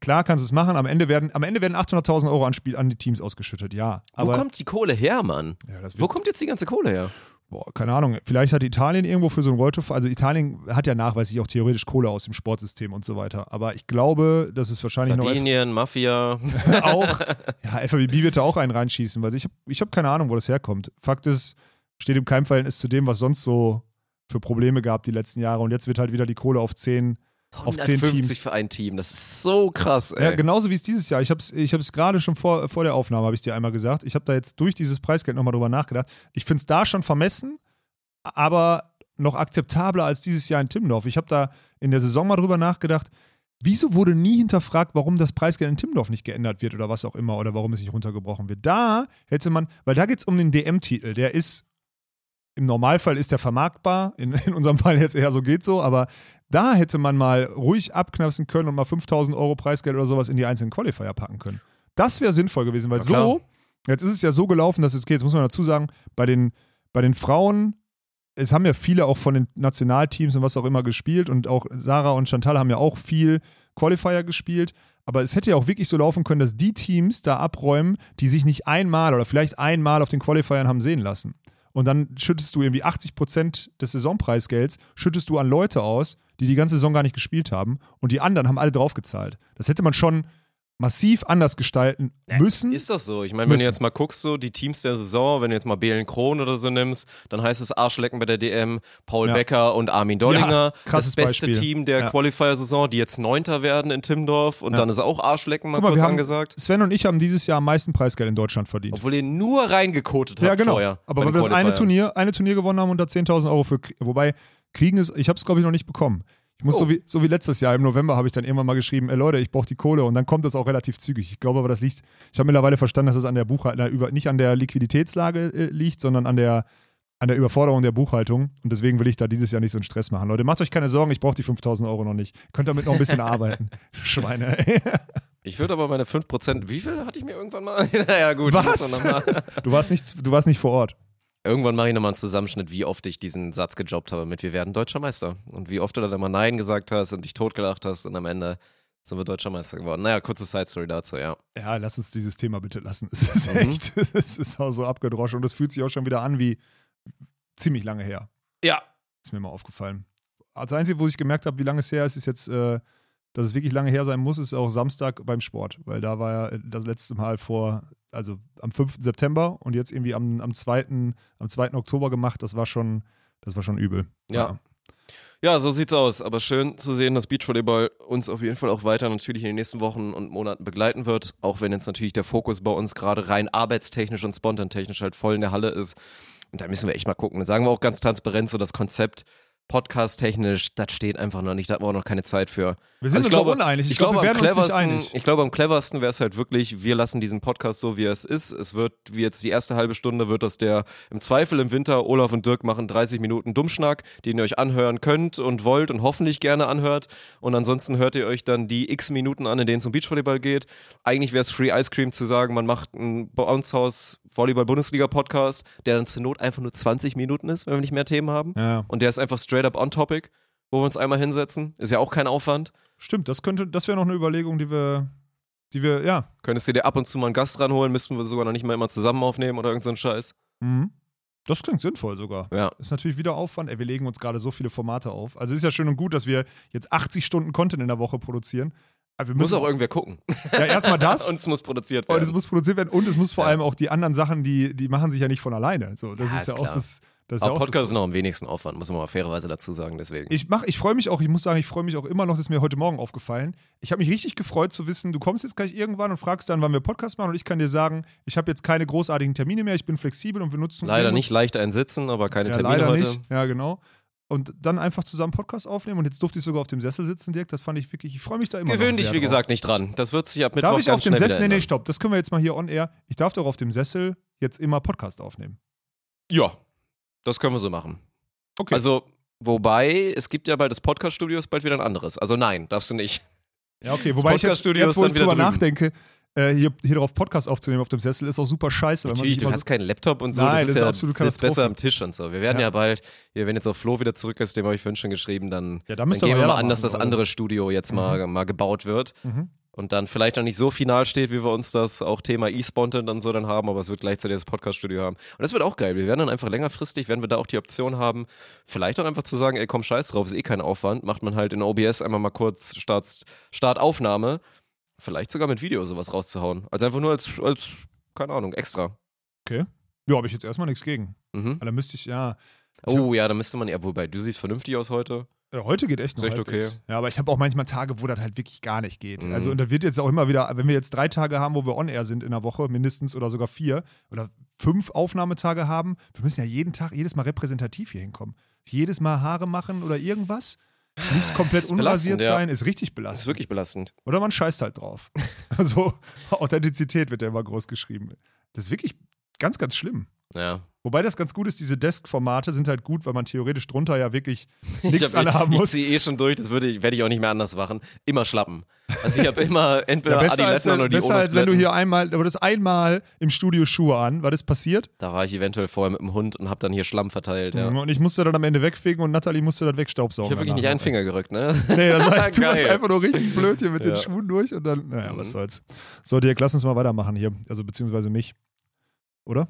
S2: klar kannst du es machen. Am Ende werden, am Ende werden 800.000 Euro an, Spiel, an die Teams ausgeschüttet, ja.
S1: Wo
S2: Aber,
S1: kommt die Kohle her, Mann?
S2: ja, das
S1: Wo kommt jetzt die ganze Kohle her?
S2: Boah, keine Ahnung. Vielleicht hat Italien irgendwo für so ein World Tour, also Italien hat ja nachweislich auch theoretisch Kohle aus dem Sportsystem und so weiter. Aber ich glaube, dass es wahrscheinlich
S1: Sardinien, Mafia.
S2: noch [LAUGHS] auch. [LAUGHS] Ja, FABB wird da auch einen reinschießen, weil ich habe ich hab keine Ahnung, wo das herkommt. Fakt ist, steht im Keimverhältnis zu dem, was sonst so für Probleme gab die letzten Jahre. Und jetzt wird halt wieder die Kohle auf 10, auf 10
S1: 150
S2: Teams.
S1: für ein Team. Das ist so krass, ey.
S2: Ja, genauso wie es dieses Jahr. Ich habe es ich hab's gerade schon vor, vor der Aufnahme, habe ich dir einmal gesagt. Ich habe da jetzt durch dieses Preisgeld nochmal drüber nachgedacht. Ich finde es da schon vermessen, aber noch akzeptabler als dieses Jahr in Timmendorf. Ich habe da in der Saison mal drüber nachgedacht, wieso wurde nie hinterfragt, warum das Preisgeld in Timmendorf nicht geändert wird oder was auch immer oder warum es nicht runtergebrochen wird. Da hätte man, weil da geht es um den DM-Titel, der ist im Normalfall ist der vermarktbar, in, in unserem Fall jetzt eher so geht so, aber da hätte man mal ruhig abknapsen können und mal 5000 Euro Preisgeld oder sowas in die einzelnen Qualifier packen können. Das wäre sinnvoll gewesen, weil so, jetzt ist es ja so gelaufen, dass es geht, jetzt muss man dazu sagen, bei den, bei den Frauen, es haben ja viele auch von den Nationalteams und was auch immer gespielt und auch Sarah und Chantal haben ja auch viel Qualifier gespielt. Aber es hätte ja auch wirklich so laufen können, dass die Teams da abräumen, die sich nicht einmal oder vielleicht einmal auf den Qualifiern haben sehen lassen. Und dann schüttest du irgendwie 80 Prozent des Saisonpreisgelds, schüttest du an Leute aus, die die ganze Saison gar nicht gespielt haben. Und die anderen haben alle draufgezahlt. Das hätte man schon massiv anders gestalten müssen.
S1: Ist das so? Ich meine, wenn du jetzt mal guckst, so die Teams der Saison, wenn du jetzt mal Belen Kron oder so nimmst, dann heißt es Arschlecken bei der DM, Paul
S2: Ja.
S1: Becker und Armin Dollinger.
S2: Ja,
S1: das beste
S2: Beispiel.
S1: Team der
S2: Ja.
S1: Qualifier-Saison, die jetzt Neunter werden in Timmendorf und
S2: Ja.
S1: dann ist auch Arschlecken mal
S2: mal,
S1: kurz angesagt.
S2: Sven und ich haben dieses Jahr am meisten Preisgeld in Deutschland verdient.
S1: Obwohl ihr nur reingekotet habt
S2: Ja, genau.
S1: vorher.
S2: Aber weil wir das eine. Turnier, eine Turnier gewonnen haben und da 10.000 Euro für, wobei kriegen ist, ich habe es glaube ich noch nicht bekommen. Ich muss
S1: Oh.
S2: so, wie, so wie letztes Jahr im November habe ich dann irgendwann mal geschrieben, ey Leute, ich brauche die Kohle und dann kommt das auch relativ zügig. Ich glaube aber, das liegt, ich habe mittlerweile verstanden, dass das an der Buchhaltung, nicht an der Liquiditätslage äh, liegt, sondern an der, an der Überforderung der Buchhaltung und deswegen will ich da dieses Jahr nicht so einen Stress machen. Leute, macht euch keine Sorgen, ich brauche die 5.000 Euro noch nicht. Könnt damit noch ein bisschen [LAUGHS] arbeiten. Schweine. ey. [LAUGHS]
S1: Ich würde aber meine 5%, wie viel hatte ich mir irgendwann mal? [LAUGHS] naja, gut.
S2: Was? Du warst nicht, du warst nicht vor Ort.
S1: Irgendwann mache ich nochmal einen Zusammenschnitt, wie oft ich diesen Satz gejobbt habe mit Wir werden deutscher Meister. Und wie oft du dann immer Nein gesagt hast und dich totgelacht hast und am Ende sind wir deutscher Meister geworden. Naja, kurze Side-Story dazu, ja.
S2: Ja, lass uns dieses Thema bitte lassen. Es ist
S1: Mhm.
S2: echt, [LAUGHS] es ist auch so abgedroschen und es fühlt sich auch schon wieder an wie ziemlich lange her.
S1: Ja.
S2: Ist mir mal aufgefallen. Das Einzige, wo ich gemerkt habe, wie lange es her ist, ist jetzt, äh, dass es wirklich lange her sein muss, ist auch Samstag beim Sport, weil da war ja das letzte Mal vor, also am 5. September und jetzt irgendwie am, am, 2., am 2. Oktober gemacht. Das war schon, das war schon übel.
S1: Ja. Ja, so sieht's aus. Aber schön zu sehen, dass Beachvolleyball uns auf jeden Fall auch weiter natürlich in den nächsten Wochen und Monaten begleiten wird. Auch wenn jetzt natürlich der Fokus bei uns gerade rein arbeitstechnisch und spontantechnisch halt voll in der Halle ist. Und da müssen wir echt mal gucken. Da sagen wir auch ganz transparent so das Konzept podcast-technisch, das steht einfach noch nicht, da haben wir auch noch keine Zeit für.
S2: Wir sind
S1: Also
S2: uns auch uneinig. Ich,
S1: Ich,
S2: glaube,
S1: glaube,
S2: wir
S1: am
S2: werden uns nicht
S1: cleversten,
S2: einig.
S1: ich glaube, am cleversten wäre es halt wirklich, wir lassen diesen Podcast so, wie er es ist. Es wird, wie jetzt die erste halbe Stunde, wird das der im Zweifel im Winter, Olaf und Dirk machen 30 Minuten Dummschnack, den ihr euch anhören könnt und wollt und hoffentlich gerne anhört. Und ansonsten hört ihr euch dann die x Minuten an, in denen es um Beachvolleyball geht. Eigentlich wäre es Free Ice Cream zu sagen, man macht einen Bounce-Haus Volleyball-Bundesliga-Podcast, der dann zur Not einfach nur 20 Minuten ist, wenn wir nicht mehr Themen haben.
S2: Ja.
S1: Und der ist einfach straight up on topic, wo wir uns einmal hinsetzen. Ist ja auch kein Aufwand.
S2: Stimmt, das könnte, das wäre noch eine Überlegung, die wir, die wir, ja.
S1: Könntest du dir ab und zu mal einen Gast ranholen, müssten wir sogar noch nicht mal immer zusammen aufnehmen oder irgend so ein Scheiß.
S2: Mhm. Das klingt sinnvoll sogar.
S1: Ja.
S2: Ist natürlich wieder Aufwand. Ey, wir legen uns gerade so viele Formate auf. Also ist ja schön und gut, dass wir jetzt 80 Stunden Content in der Woche produzieren. Aber wir
S1: Muss
S2: müssen
S1: auch irgendwer gucken.
S2: ja erstmal das. [LAUGHS]
S1: und es muss produziert
S2: und
S1: werden.
S2: es muss produziert werden und es muss vor
S1: Ja.
S2: allem auch die anderen Sachen, die, die machen sich ja nicht von alleine. So, das
S1: Ja,
S2: ist
S1: ist
S2: ja auch
S1: klar.
S2: das. Das ja
S1: Aber
S2: auch
S1: Podcast ist noch am wenigsten Aufwand, muss man mal fairerweise dazu sagen, deswegen.
S2: Ich mach, ich freue mich auch, ich muss sagen, ich freue mich auch immer noch, das ist mir heute Morgen aufgefallen. Ich habe mich richtig gefreut zu wissen, du kommst jetzt gleich irgendwann und fragst dann, wann wir Podcast machen und ich kann dir sagen, ich habe jetzt keine großartigen Termine mehr, ich bin flexibel und wir nutzen
S1: Leider nicht leicht einsitzen, aber keine
S2: Ja,
S1: Termine
S2: leider
S1: heute.
S2: nicht. Ja, genau. Und dann einfach zusammen Podcast aufnehmen und jetzt durfte ich sogar auf dem Sessel sitzen, Dirk. Das fand ich wirklich, ich freue mich da immer
S1: Gewöhn dich, wie
S2: drauf.
S1: gesagt, nicht dran. Das wird sich ab Mittwoch
S2: Darf ich auf dem Sessel, nee, nee, stopp, das können wir jetzt mal hier on air. Ich darf doch auf dem Sessel jetzt immer Podcast aufnehmen.
S1: Ja, das können wir so machen.
S2: Okay.
S1: Also, wobei, es gibt ja bald das Podcast-Studio, ist bald wieder ein anderes. Also nein, darfst du nicht.
S2: Ja, okay, wobei ich jetzt, jetzt wo ich
S1: wieder
S2: drüber
S1: drüben.
S2: nachdenke, äh, hier, hier drauf Podcast aufzunehmen auf dem Sessel ist auch super scheiße. Wenn man
S1: Natürlich, du hast keinen Laptop und so.
S2: Nein,
S1: das
S2: das
S1: ist
S2: ist
S1: ja
S2: absolut
S1: sitzt besser am Tisch und so. Wir werden ja,
S2: Ja.
S1: bald, hier, wenn jetzt auch Flo wieder zurück ist, dem habe ich vorhin schon geschrieben, dann,
S2: Ja, da
S1: dann gehen wir mal an, dass das andere Studio jetzt mal, mal gebaut wird.
S2: Mhm.
S1: Und dann vielleicht noch nicht so final steht, wie wir uns das auch Thema E-Spontan dann so dann haben, aber es wird gleichzeitig das Podcast-Studio haben. Und das wird auch geil. Wir werden dann einfach längerfristig, werden wir da auch die Option haben, vielleicht auch einfach zu sagen, ey, komm, scheiß drauf, ist eh kein Aufwand. Macht man halt in OBS einmal mal kurz Start, Startaufnahme. Vielleicht sogar mit Video sowas rauszuhauen. Also einfach nur als, als keine Ahnung, extra.
S2: Okay. Ja, habe ich jetzt erstmal nichts gegen.
S1: Mhm.
S2: Aber da müsste ich, ja. Ich
S1: Oh ja, da müsste man ja, wobei, du siehst vernünftig aus heute.
S2: Ja, heute geht echt noch
S1: Ist echt
S2: halbwegs. Ja, aber ich habe auch manchmal Tage, wo das halt wirklich gar nicht geht.
S1: Mhm.
S2: Also und da wird jetzt auch immer wieder, wenn wir jetzt drei Tage haben, wo wir on-air sind in der Woche, mindestens oder sogar vier oder fünf Aufnahmetage haben, wir müssen ja jeden Tag, jedes Mal repräsentativ hier hinkommen. Jedes Mal Haare machen oder irgendwas. Nicht komplett
S1: Ist
S2: unrasiert
S1: ja.
S2: sein, ist richtig belastend.
S1: ist wirklich belastend.
S2: Oder man scheißt halt drauf. [LAUGHS] Also Authentizität wird ja immer groß geschrieben. Das ist wirklich ganz, ganz schlimm.
S1: Ja.
S2: Wobei das ganz gut ist, diese Desk-Formate sind halt gut, weil man theoretisch drunter ja wirklich [LAUGHS]
S1: Ich,
S2: nichts
S1: hab-
S2: anhaben
S1: ich
S2: muss.
S1: ziehe eh schon durch, das würde ich, werde ich auch nicht mehr anders machen. Immer schlappen. Also ich habe immer [LAUGHS] entweder
S2: Ja, besser als,
S1: oder die
S2: besser als wenn du hier einmal, du hattest einmal im Studio Schuhe an, was ist passiert?
S1: Da war ich eventuell vorher mit dem Hund und habe dann hier Schlamm verteilt. Ja.
S2: Und ich musste dann am Ende wegfegen und Nathalie musste das wegstaubsaugen.
S1: Ich habe wirklich nicht einen Finger gerückt, ne? [LAUGHS]
S2: Nee, das heißt, du warst einfach nur richtig blöd hier mit den
S1: Ja.
S2: Schuhen durch und dann, naja, was
S1: Mhm.
S2: soll's. So, Dirk, lass uns mal weitermachen hier. Also, beziehungsweise mich. Oder?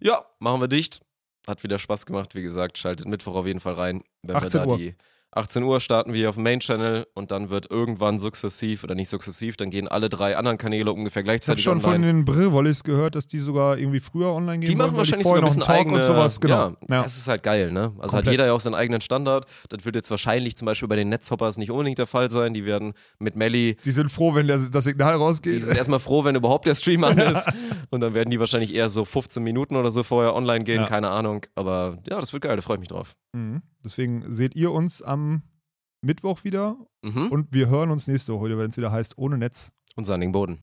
S1: Ja, machen wir dicht. Hat wieder Spaß gemacht, wie gesagt. Schaltet Mittwoch auf jeden Fall rein. Wenn
S2: 18
S1: wir da
S2: Uhr.
S1: die 18 Uhr starten wir auf dem Main-Channel und dann wird irgendwann sukzessiv oder nicht sukzessiv, dann gehen alle drei anderen Kanäle ungefähr
S2: Ich habe
S1: gleichzeitig
S2: schon von
S1: online.
S2: den Brill-Wollis gehört, dass die sogar irgendwie früher online gehen
S1: Die machen
S2: wollen,
S1: wahrscheinlich sogar ein bisschen eigene,
S2: und sowas. Genau.
S1: Ja,
S2: Ja.
S1: Das ist halt geil, ne? Also hat
S2: Komplett.
S1: jeder ja auch seinen eigenen Standard. Das wird jetzt wahrscheinlich zum Beispiel bei den Netzhoppers nicht unbedingt der Fall sein. Die werden mit Melly
S2: Die sind froh, wenn der, das Signal rausgeht.
S1: Die sind erstmal froh, wenn überhaupt der Stream an [LAUGHS] ist. Und dann werden die wahrscheinlich eher so 15 Minuten oder so vorher online gehen,
S2: Ja.
S1: keine Ahnung. Aber ja, das wird geil, da freue ich mich drauf.
S2: Mhm. Deswegen seht ihr uns am Mittwoch wieder
S1: Mhm.
S2: und wir hören uns nächste Woche, wenn es wieder heißt, ohne Netz.
S1: Und sandigen Boden.